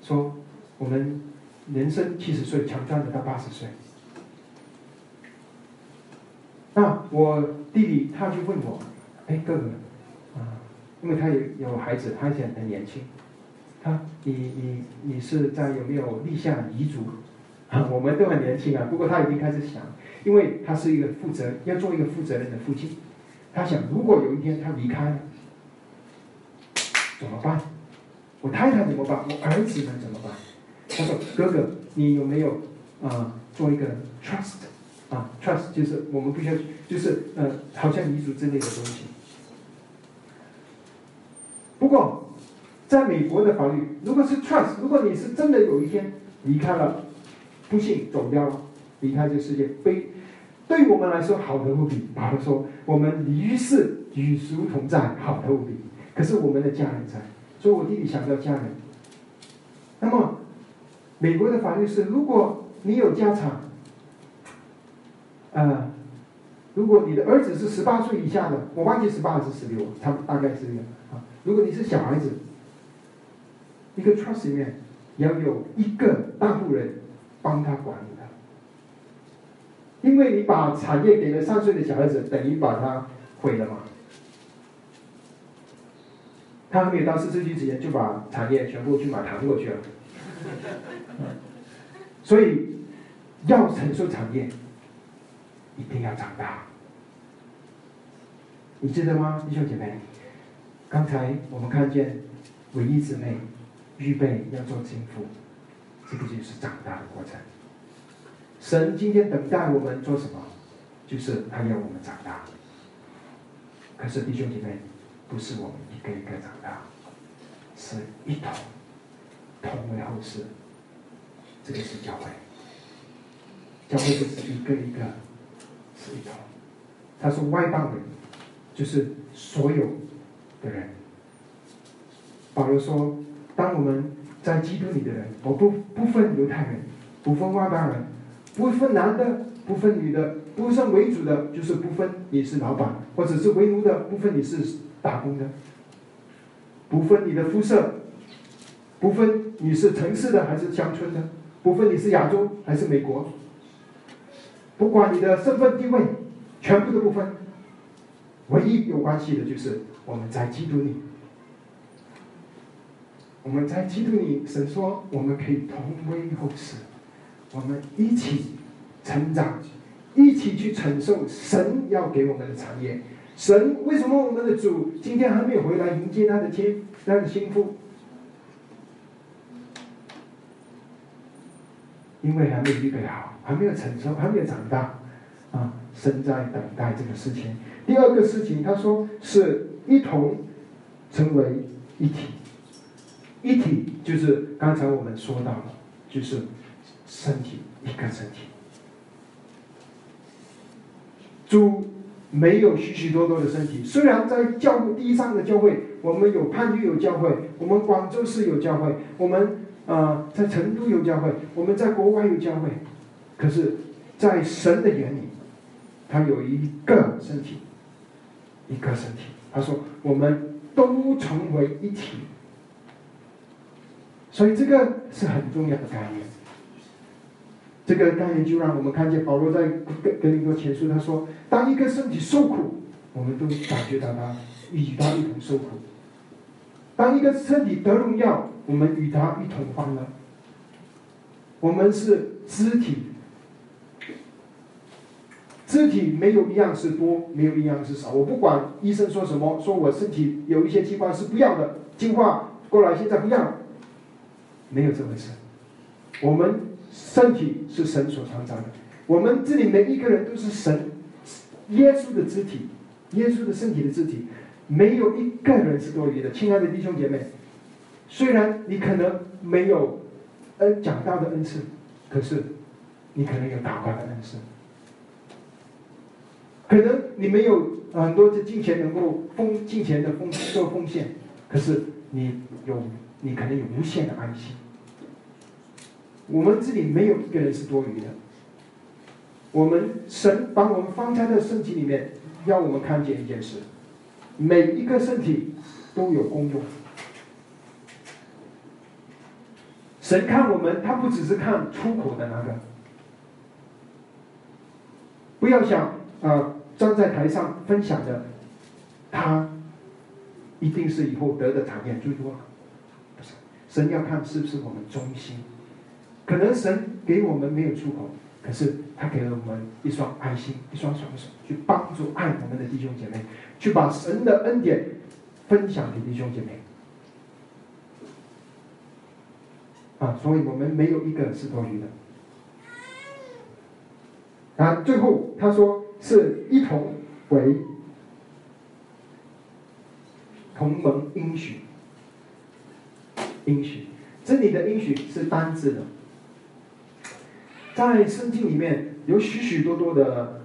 说，我们人生七十岁，强壮的到八十岁。那我弟弟他就问我，哎，哥哥，啊，因为他有有孩子，他现在很年轻，他，你你你是在有没有立下遗嘱？啊，我们都很年轻啊，不过他已经开始想，因为他是一个负责要做一个负责任的父亲，他想如果有一天他离开了，怎么办？我太太怎么办？我儿子们怎么办？他说，哥哥，你有没有啊做一个 trust？啊，trust 就是我们必须要，就是呃，好像遗嘱之类的东西。不过，在美国的法律，如果是 trust，如果你是真的有一天离开了，不幸走掉了，离开这个世界，悲，对我们来说好的无比。保罗说，我们离世与俗同在，好的无比。可是我们的家人在，所以我弟弟想要家人。那么，美国的法律是，如果你有家产。呃，如果你的儿子是十八岁以下的，我忘记十八还是十六，他大概是这样啊。如果你是小孩子，一个 trust 里面要有一个大户人帮他管理，因为你把产业给了三岁的小孩子，等于把他毁了嘛。他还没有到四十岁之前就把产业全部去买糖过去了，所以要承受产业。一定要长大，你记得吗，弟兄姐妹？刚才我们看见唯一姊妹预备要做情妇，这个就是长大的过程。神今天等待我们做什么？就是他要我们长大。可是弟兄姐妹，不是我们一个一个长大，是一同同为后世。这个是教会，教会不是一个一个。是一同，他说外邦人就是所有的人。保罗说，当我们在基督里的人，我不不分犹太人，不分外邦人，不分男的，不分女的，不分为主的，就是不分你是老板或者是为奴的，不分你是打工的，不分你的肤色，不分你是城市的还是乡村的，不分你是亚洲还是美国，不管你的身份地位，全部都不分。唯一有关系的就是我们在基督里，我们在基督里，神说我们可以同为后世，我们一起成长，一起去承受神要给我们的产业。神为什么我们的主今天还没有回来迎接他的亲他的心腹？因为还没预备好，还没有承受，还没有长大，啊，神在等待这个事情。第二个事情，他说是一同成为一体，一体就是刚才我们说到的，就是身体一个身体。主没有许许多多的身体，虽然在教地上的教会，我们有番禺有教会，我们广州市有教会，我们啊在成都有教会，我们在国外有教会，可是，在神的眼里，他有一个身体。一个身体，他说我们都成为一体，所以这个是很重要的概念。这个概念就让我们看见保罗在跟跟一个前书，他说，当一个身体受苦，我们都感觉到他与他一同受苦；当一个身体得荣耀，我们与他一同欢乐。我们是肢体。肢体没有一样是多，没有一样是少。我不管医生说什么，说我身体有一些器官是不要的，进化过来现在不要，没有这回事。我们身体是神所创造的，我们这里每一个人都是神耶稣的肢体，耶稣的身体的肢体，没有一个人是多余的。亲爱的弟兄姐妹，虽然你可能没有恩讲道的恩赐，可是你可能有祷告的恩赐。可能你没有很多的金钱能够奉金钱的奉做奉献，可是你有你可能有无限的爱心。我们这里没有一个人是多余的。我们神把我们放在的身体里面，要我们看见一件事：每一个身体都有功用。神看我们，他不只是看出口的那个。不要想啊。站在台上分享的，他一定是以后得的产业最多。不是，神要看是不是我们忠心。可能神给我们没有出口，可是他给了我们一双爱心、一双双手，去帮助爱我们的弟兄姐妹，去把神的恩典分享给弟兄姐妹。啊，所以我们没有一个是多余的。啊，最后他说。是一同为同盟应许，应许，这里的应许是单字的，在圣经里面有许许多多的，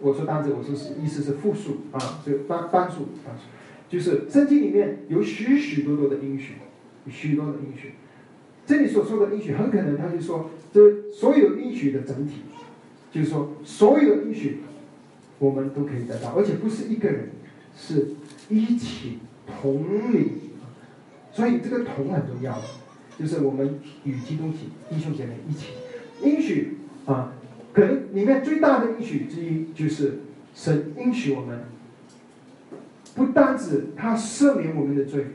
我说单字，我说是意思是复数啊，就单单数单数，就是圣经里面有许许多多的应许，许多的应许，这里所说的应许，很可能他就说这所有应许的整体，就是说所有的应许。我们都可以得到，而且不是一个人，是一起同理，所以这个同很重要，就是我们与基督体弟兄姐妹一起应许啊，可能里面最大的应许之一就是神应许我们，不单指他赦免我们的罪，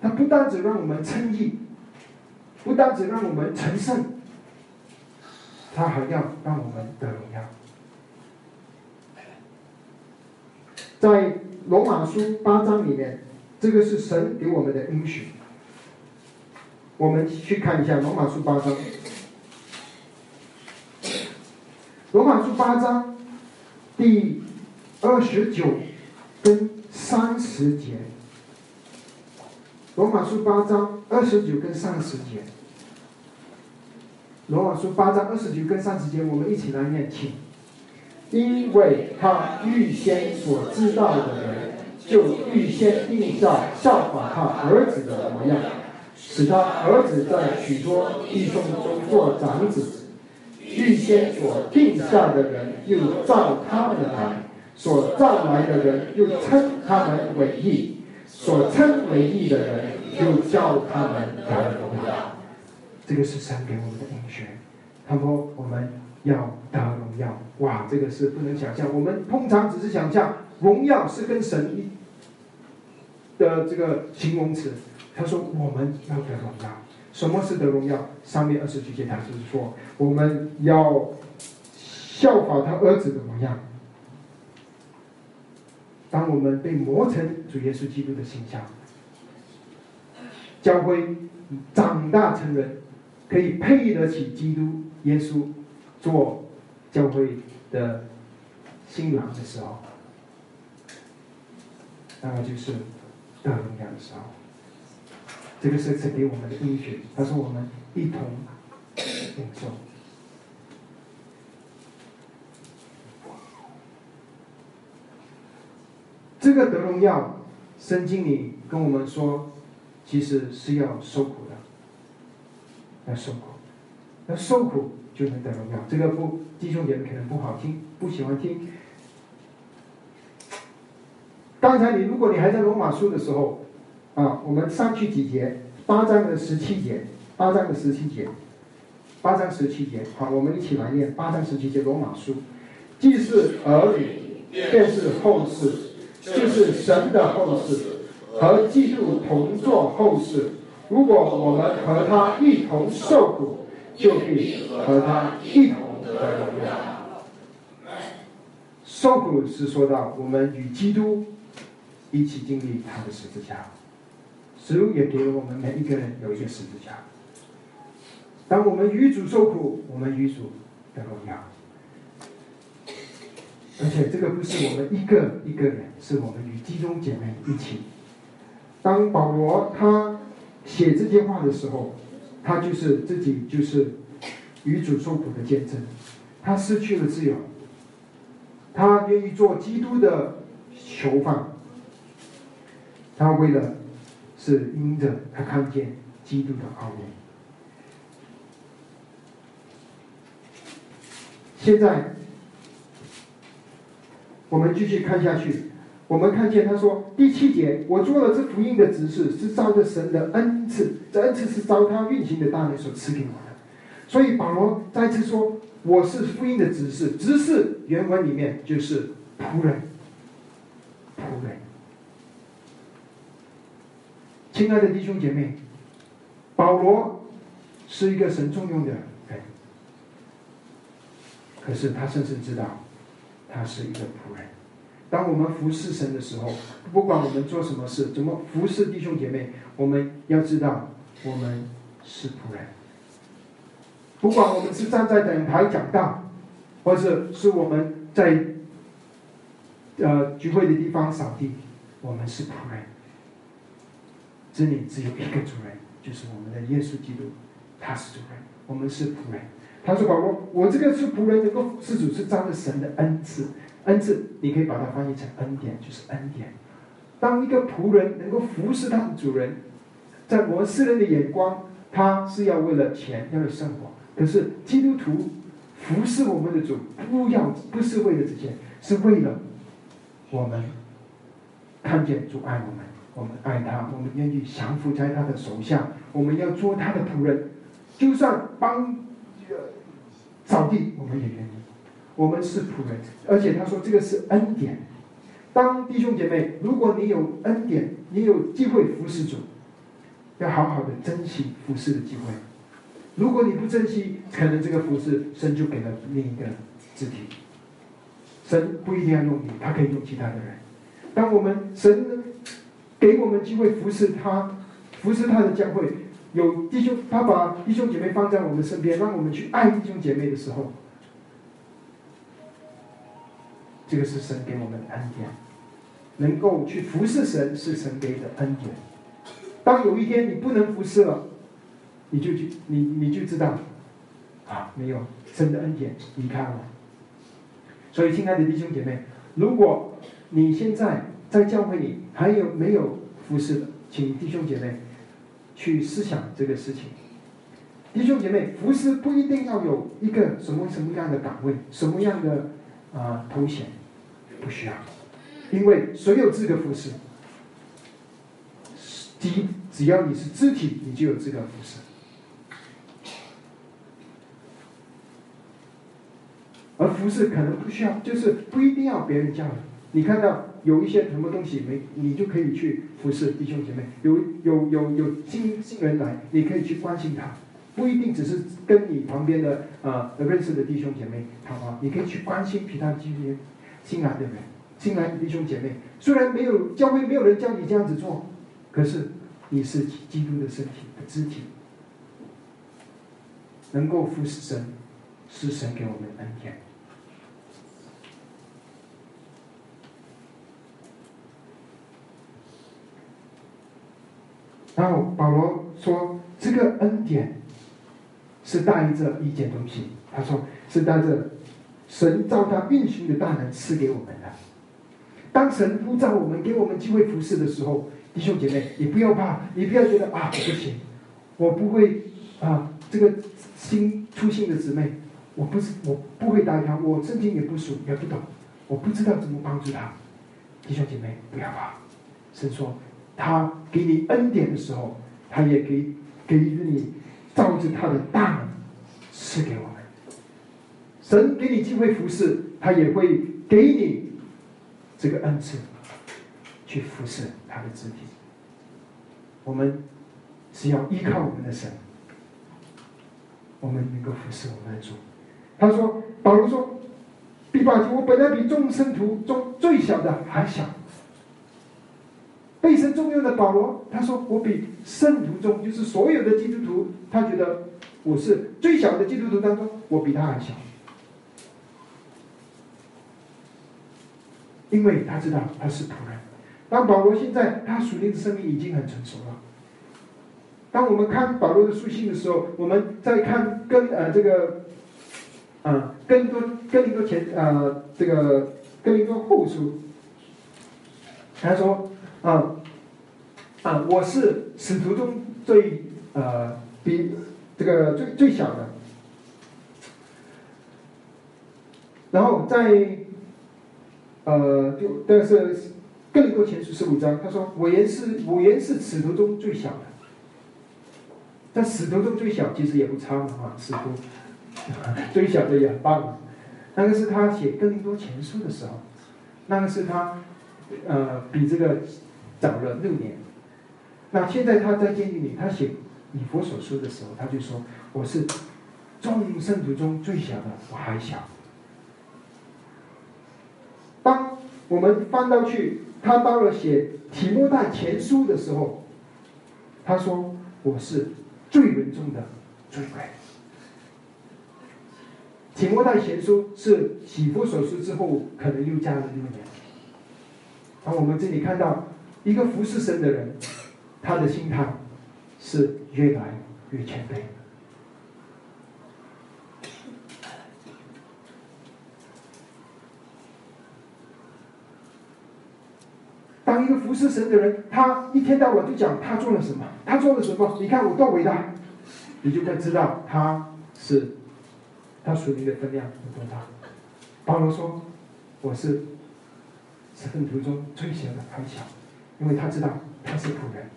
他不单指让我们称义，不单指让我们成圣，他还要让我们得荣耀。在罗马书八章里面，这个是神给我们的应许。我们去看一下罗马书八章。罗马书八章第二十九跟三十节。罗马书八章二十九跟三十节。罗马书八章二十九跟三十节，我们一起来念，请。因为他预先所知道的人，就预先定下效法他儿子的模样，使他儿子在许多弟兄中做长子。预先所定下的人，又造他们来；所造来的人，又称他们为义；所称为义的人，又叫他们得荣耀。这个是神给我们的应许。他说我们要得荣耀，哇，这个是不能想象。我们通常只是想象荣耀是跟神的这个形容词。他说我们要得荣耀。什么是得荣耀？上面二十句节他就是说我们要效法他儿子的模样。当我们被磨成主耶稣基督的形象，教会长大成人，可以配得起基督耶稣做教会的新郎的时候，那么就是得荣耀的时候。这个是赐给我们的应许，他说我们一同领受。这个得荣耀，圣经里跟我们说，其实是要受苦的，要受苦，要受苦就能得荣耀。这个不，弟兄姐妹可能不好听，不喜欢听。刚才你，如果你还在罗马书的时候，啊，我们上去几节，八章的十七节，八章的十七节，八章十七节，好，我们一起来念八章十七节罗马书，既是儿女，便是后世。就是神的后世和基督同作后世。如果我们和他一同受苦，就必和他一同得荣耀。受苦是说到我们与基督一起经历他的十字架，主也给了我们每一个人有一个十字架。当我们与主受苦，我们与主得荣耀。而且这个不是我们一个一个人，是我们与弟兄姐妹一起。当保罗他写这些话的时候，他就是自己就是与主受苦的见证。他失去了自由，他愿意做基督的囚犯。他为了是因着他看见基督的奥秘。现在。我们继续看下去，我们看见他说第七节，我做了这福音的指示，是照着神的恩赐，这恩赐是照他运行的大能所赐给我的。所以保罗再次说，我是福音的指示，指示原文里面就是仆人，仆人。亲爱的弟兄姐妹，保罗是一个神重用的人，可是他深深知道。他是一个仆人。当我们服侍神的时候，不管我们做什么事，怎么服侍弟兄姐妹，我们要知道，我们是仆人。不管我们是站在等台讲道，或者是我们在呃聚会的地方扫地，我们是仆人。这里只有一个主人，就是我们的耶稣基督，他是主人，我们是仆人。他说：“宝宝，我这个是仆人，能够服侍主，是沾着神的恩赐。恩赐，你可以把它翻译成恩典，就是恩典。当一个仆人能够服侍他的主人，在我们世人的眼光，他是要为了钱，要有生活。可是基督徒服侍我们的主，不要不是为了这些，是为了我们看见主爱我们，我们爱他，我们愿意降服在他的手下，我们要做他的仆人，就算帮。”扫地我们也愿意，我们是仆人，而且他说这个是恩典。当弟兄姐妹，如果你有恩典，你有机会服侍主，要好好的珍惜服侍的机会。如果你不珍惜，可能这个服侍神就给了另一个肢体。神不一定要用你，他可以用其他的人。当我们神给我们机会服侍他，服侍他的教会。有弟兄，他把弟兄姐妹放在我们身边，让我们去爱弟兄姐妹的时候，这个是神给我们的恩典，能够去服侍神是神给的恩典。当有一天你不能服侍了，你就去，你你就知道，啊，没有神的恩典离开了。所以，亲爱的弟兄姐妹，如果你现在在教会里还有没有服侍的，请弟兄姐妹。去思想这个事情，弟兄姐妹，服侍不一定要有一个什么什么样的岗位，什么样的啊头衔，不需要，因为谁有资格服侍？即只要你是肢体，你就有资格服侍。而服侍可能不需要，就是不一定要别人教你。你看到有一些什么东西没，你就可以去服侍弟兄姐妹。有有有有新新人来，你可以去关心他，不一定只是跟你旁边的啊认识的弟兄姐妹谈话，你可以去关心其他今天新来的人，新来的弟兄姐妹。虽然没有教会没有人教你这样子做，可是你是基督的身体的肢体，能够服侍神，是神给我们的恩典。然后保罗说：“这个恩典是带着一件东西。他说是带着神照他运行的大能赐给我们的。当神呼召我们，给我们机会服侍的时候，弟兄姐妹，你不要怕，你不要觉得啊，我不行，我不会啊，这个新出信的姊妹，我不是我不会带他，我圣经也不熟也不懂，我不知道怎么帮助他。弟兄姐妹，不要怕，神说。”他给你恩典的时候，他也给给予你照着他的大能赐给我们。神给你机会服侍，他也会给你这个恩赐，去服侍他的肢体。我们是要依靠我们的神，我们能够服侍我们的主。他说：“保罗说，第八节，我本来比众生徒中最小的还小。”被神重用的保罗，他说：“我比圣徒中，就是所有的基督徒，他觉得我是最小的基督徒当中，我比他还小，因为他知道他是仆人。当保罗现在他属灵的生命已经很成熟了。当我们看保罗的书信的时候，我们在看跟呃这个，啊，更多更多前呃这个更多后书，他说。”啊，啊，我是使徒中最呃比这个最最小的，然后在呃就但是更多前书十五章，他说我言是我言是使徒中最小的，在使徒中最小其实也不差嘛啊，使徒。最小的也很棒，那个是他写更多前书的时候，那个是他呃比这个。早了六年，那现在他在监狱里，他写以佛所书的时候，他就说：“我是众圣徒中最小的，我还小。”当我们翻到去，他到了写提摩太前书的时候，他说：“我是最人中的最贵。”提摩太前书是喜佛所书之后，可能又加了六年。而我们这里看到。一个服侍神的人，他的心态是越来越谦卑。当一个服侍神的人，他一天到晚就讲他做了什么，他做了什么，你看我多伟大，你就该知道他是他属灵的分量有多大。保罗说：“我是十分徒中最小的，很小。”因为他知道他是仆人，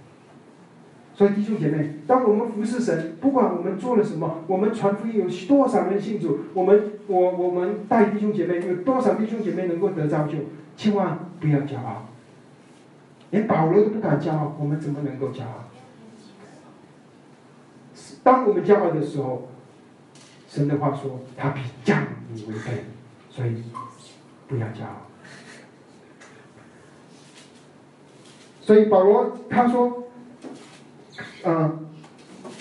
所以弟兄姐妹，当我们服侍神，不管我们做了什么，我们传福音有多少人信主，我们我我们带弟兄姐妹有多少弟兄姐妹能够得造就，千万不要骄傲，连保罗都不敢骄傲，我们怎么能够骄傲？当我们骄傲的时候，神的话说，他必降你为卑，所以不要骄傲。所以保罗他说，嗯，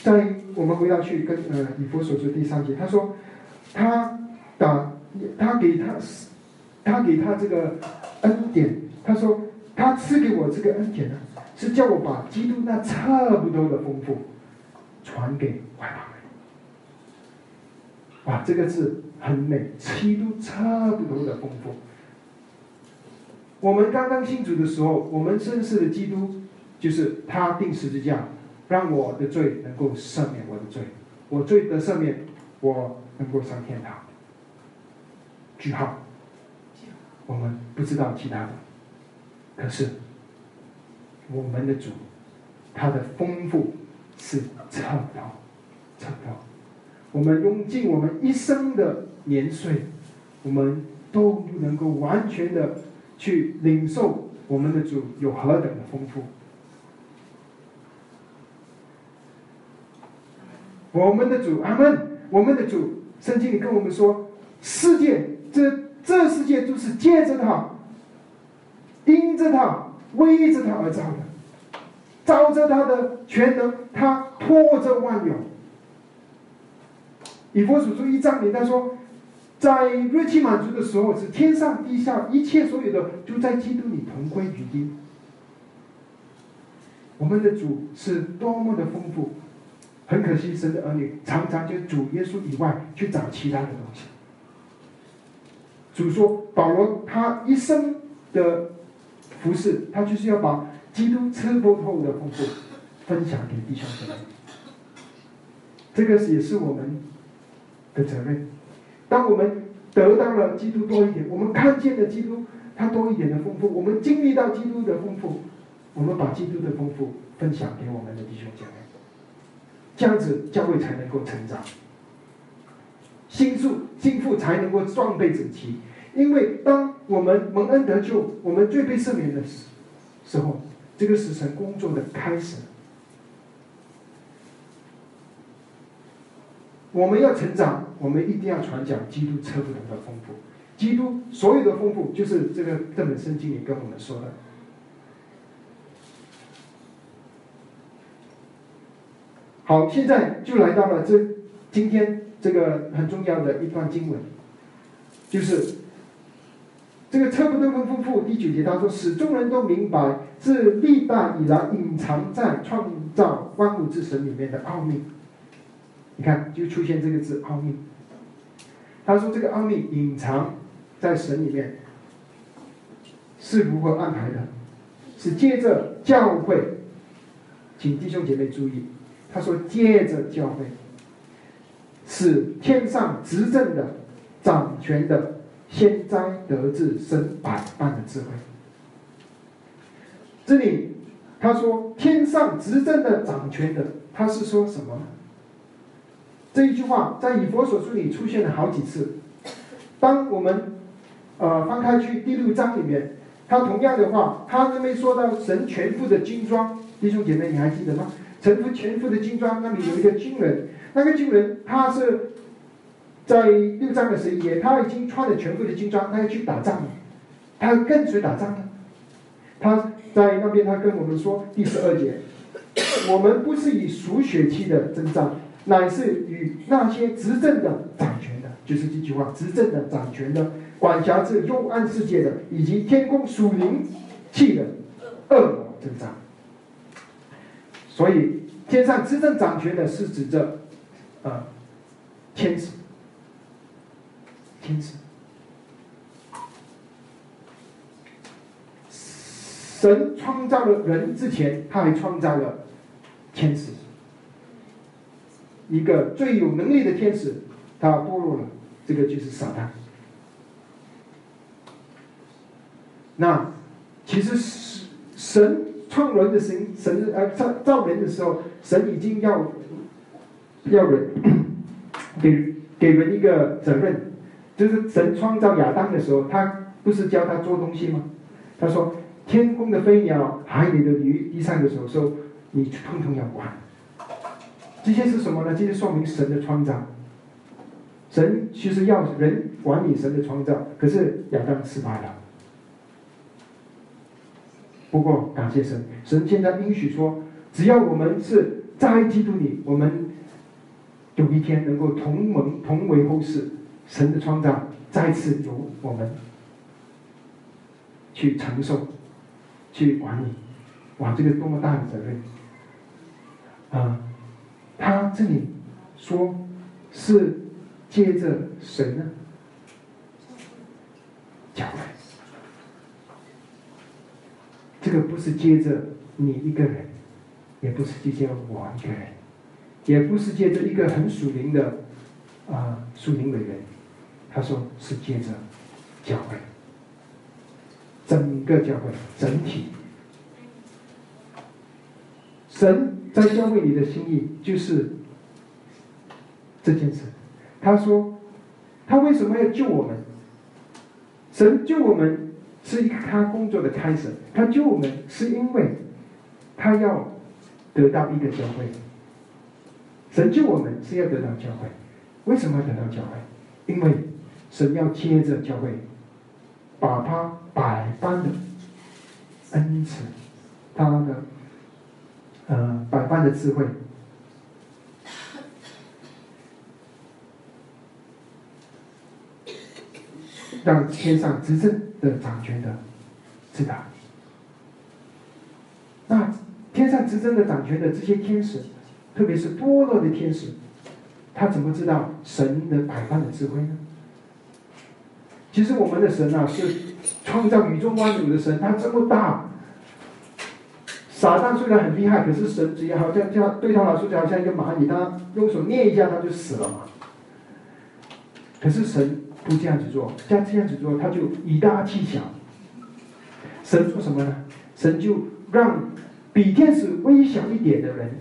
在我们回到去跟呃以弗所说第三节，他说他打他给他他给他这个恩典，他说他赐给我这个恩典呢，是叫我把基督那差不多的丰富传给外邦人。哇，这个字很美，基督差不多的丰富。我们刚刚信主的时候，我们认识的基督，就是他定十字架，让我的罪能够赦免我的罪，我罪得赦免，我能够上天堂。句号。我们不知道其他的，可是我们的主他的丰富是测不到，测不到。我们用尽我们一生的年岁，我们都不能够完全的去领受我们的主有何等的丰富。我们的主，阿门。我们的主，圣经里跟我们说，世界这这世界就是借着他，因着他，为着他而造的，照着他的全能，他托着万有。以佛所书一章里他说，在瑞气满足的时候，是天上地下一切所有的，就在基督里同归于一。我们的主是多么的丰富。很可惜，神的儿女常常就主耶稣以外去找其他的东西。主说，保罗他一生的服饰，他就是要把基督吃不透的丰富分享给弟兄姊妹。这个也是我们的责任。当我们得到了基督多一点，我们看见了基督他多一点的丰富，我们经历到基督的丰富，我们把基督的丰富分享给我们的弟兄姐妹。这样子教会才能够成长，心腹心腹才能够装备整齐。因为当我们蒙恩得救，我们最被赦免的时时候，这个是神工作的开始。我们要成长，我们一定要传讲基督车不同的丰富。基督所有的丰富，就是这个这本圣经里跟我们说的。好，现在就来到了这今天这个很重要的一段经文，就是这个车不登丰富第九节，他说：“使众人都明白，自历代以来隐藏在创造万物之神里面的奥秘。”你看，就出现这个字“奥秘”。他说：“这个奥秘隐藏在神里面，是如何安排的？是借着教会，请弟兄姐妹注意。”他说：“接着教会，是天上执政的、掌权的，先哉得志生百般的智慧。”这里他说：“天上执政的、掌权的，他是说什么？”这一句话在以佛所书里出现了好几次。当我们呃翻开去第六章里面，他同样的话，他那边说到神全副的军装，弟兄姐妹，你还记得吗？臣服全副的军装，那里有一个军人，那个军人他是在六章的十一节，他已经穿了全副的军装，他要去打仗了，他跟谁打仗呢？他在那边，他跟我们说第十二节，我们不是以属血气的征战，乃是与那些执政的、掌权的，就是这句话，执政的、掌权的、管辖这幽暗世界的，以及天空属灵气的恶魔征战。所以，天上执政掌权的是指这，啊，天使，天使。神创造了人之前，他还创造了天使。一个最有能力的天使，他堕落了，这个就是撒旦。那其实神。创人的神，神呃造造人的时候，神已经要要人 给给人一个责任，就是神创造亚当的时候，他不是教他做东西吗？他说：“天空的飞鸟，海里的鱼，地上的时候，你通通要管。”这些是什么呢？这些说明神的创造。神其实要人管理神的创造，可是亚当失败了。不过，感谢神，神现在允许说，只要我们是在基督里，我们有一天能够同盟同为后世，神的创造再次由我们去承受、去管理。哇，这个多么大的责任！啊，他这里说是接着神呢，教会。这个不是接着你一个人，也不是接着我一个人，也不是接着一个很属灵的啊属灵委员，他说是接着教会，整个教会整体，神在教会里的心意就是这件事。他说，他为什么要救我们？神救我们是一个他工作的开始。他救我们是因为他要得到一个教会。神救我们是要得到教会。为什么要得到教会？因为神要接着教会，把他百般的恩赐，他的呃百般的智慧，让天上执政的掌权的知道。那天上执政的掌权的这些天使，特别是堕落的天使，他怎么知道神的百般的智慧呢？其实我们的神啊，是创造宇宙万有的神，他这么大。撒旦虽然很厉害，可是神只要好像这样对他来说就好像一个蚂蚁，他用手捏一下他就死了嘛。可是神不这样子做，像这样子做他就以大欺小。神做什么呢？神就让比天使微小一点的人，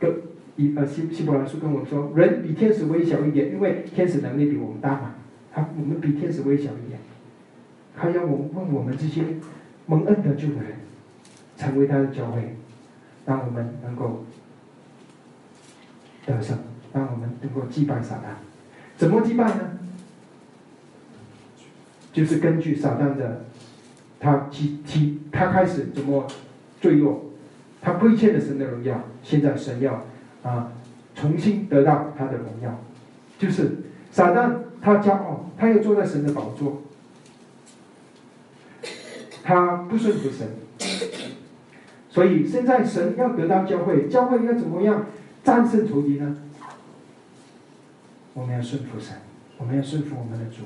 跟以呃希希伯来书跟我们说，人比天使微小一点，因为天使能力比我们大嘛。他我们比天使微小一点，他要我问我们这些蒙恩得救的人，成为他的教会，让我们能够得胜，让我们能够击败撒旦。怎么击败呢？就是根据撒旦的，他提提他开始怎么坠落，他亏欠了神的荣耀，现在神要啊重新得到他的荣耀，就是撒旦。他骄傲，他又坐在神的宝座，他不顺服神，所以现在神要得到教会，教会要怎么样战胜仇敌呢？我们要顺服神，我们要顺服我们的主。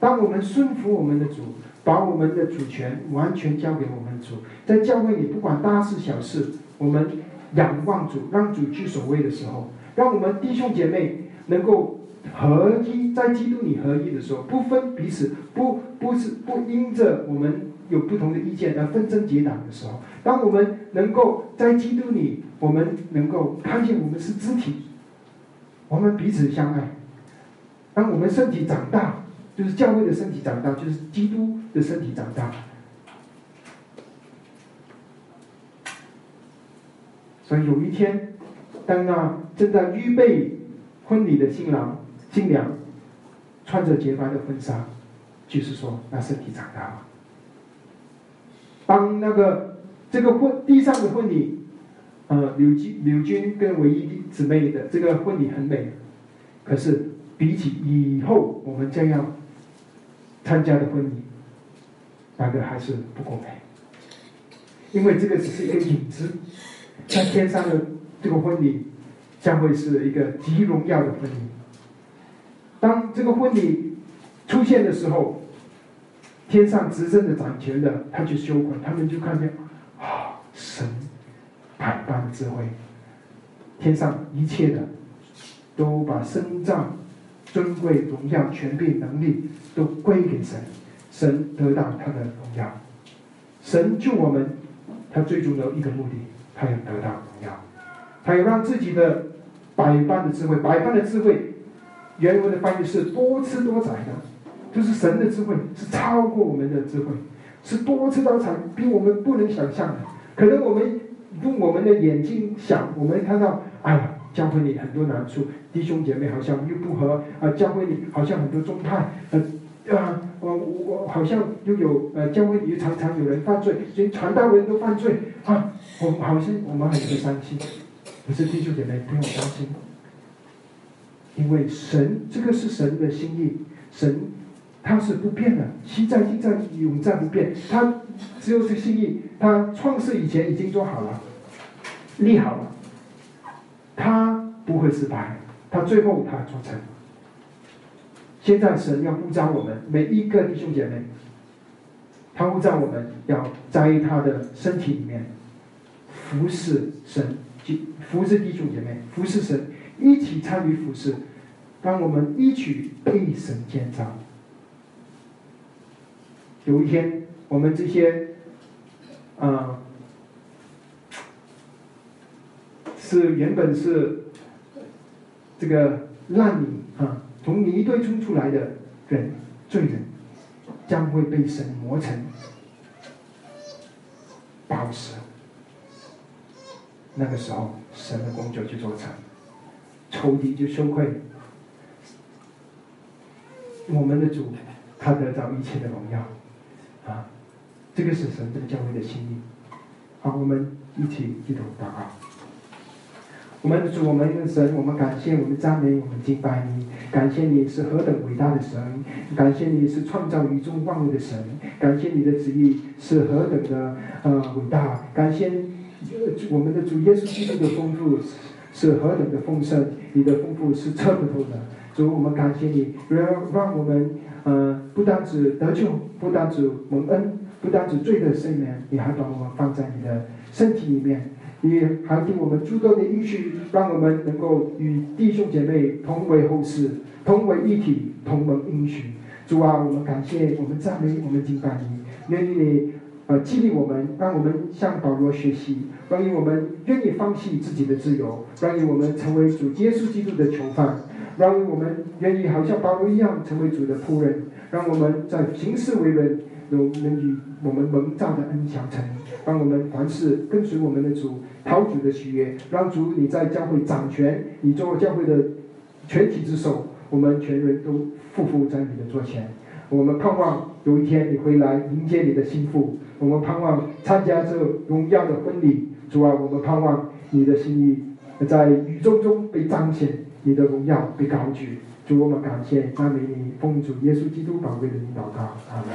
当我们顺服我们的主，把我们的主权完全交给我们主，在教会里不管大事小事，我们仰望主，让主居首位的时候，让我们弟兄姐妹能够。合一在基督里合一的时候，不分彼此，不不是不因着我们有不同的意见而纷争结党的时候，当我们能够在基督里，我们能够看见我们是肢体，我们彼此相爱。当我们身体长大，就是教会的身体长大，就是基督的身体长大。所以有一天，当那正在预备婚礼的新郎。新娘穿着洁白的婚纱，就是说，那身体长大了。当那个这个婚地上的婚礼，呃，柳君柳君跟唯一姊妹的这个婚礼很美，可是比起以后我们将要参加的婚礼，那个还是不够美，因为这个只是一个影子，在天上的这个婚礼将会是一个极荣耀的婚礼。当这个婚礼出现的时候，天上执政的掌权的他就羞愧，他们就看见啊，神百般智慧，天上一切的都把身藏、尊贵、荣耀、权柄、能力都归给神，神得到他的荣耀，神救我们，他最终的一个目的，他要得到荣耀，他要让自己的百般的智慧，百般的智慧。原文的翻译是多姿多彩的，就是神的智慧是超过我们的智慧，是多姿多彩，比我们不能想象的。可能我们用我们的眼睛想，我们看到，哎呀，教会里很多难处，弟兄姐妹好像又不和啊，教会里好像很多宗派，呃，啊，我我好像又有呃，教会里常常有人犯罪，连传道人都犯罪啊，我好像我们很不伤心。可是弟兄姐妹不用担心。因为神这个是神的心意，神他是不变的，昔在今在永在不变。他只有这心意，他创世以前已经做好了，立好了，他不会失败，他最后他做成。现在神要呼召我们每一个弟兄姐妹，他呼召我们要在他的身体里面服侍神，服侍弟兄姐妹，服侍神。一起参与服侍，让我们一起被神建造。有一天，我们这些，啊，是原本是这个烂泥啊，从泥堆冲出来的人罪人，将会被神磨成宝石。那个时候，神的工作就做成，仇敌就羞愧。我们的主，他得到一切的荣耀，啊，这个是神这个教会的心意。好，我们一起一同祷告。我们的主，我们的神，我们感谢，我们赞美，我们敬拜你。感谢你是何等伟大的神，感谢你是创造宇宙万物的神，感谢你的旨意是何等的呃伟大，感谢我们的主耶稣基督的丰富是何等的丰盛，你的丰富是测不透的。主，我们感谢你，让让我们呃不单只得救，不单只蒙恩，不单只罪的赦免，你还把我们放在你的身体里面。你还给我们诸多的应许，让我们能够与弟兄姐妹同为后世，同为一体，同蒙应许。主啊，我们感谢，我们赞美，我们敬拜你。愿意你呃激励我们，让我们向保罗学习，关于我们愿意放弃自己的自由，关于我们成为主耶稣基督的囚犯，让我们愿意好像保罗一样成为主的仆人，让我们在行事为人。有能与我们蒙召的恩相成，让我们凡事跟随我们的主，讨主的喜悦，让主你在教会掌权，你做教会的全体之首，我们全人都匍匐在你的座前。我们盼望有一天你回来迎接你的心腹，我们盼望参加这荣耀的婚礼。主啊，我们盼望你的心意在宇宙中被彰显，你的荣耀被高举。主，我们感谢赞美你，奉主耶稣基督宝贵的领导告，阿门。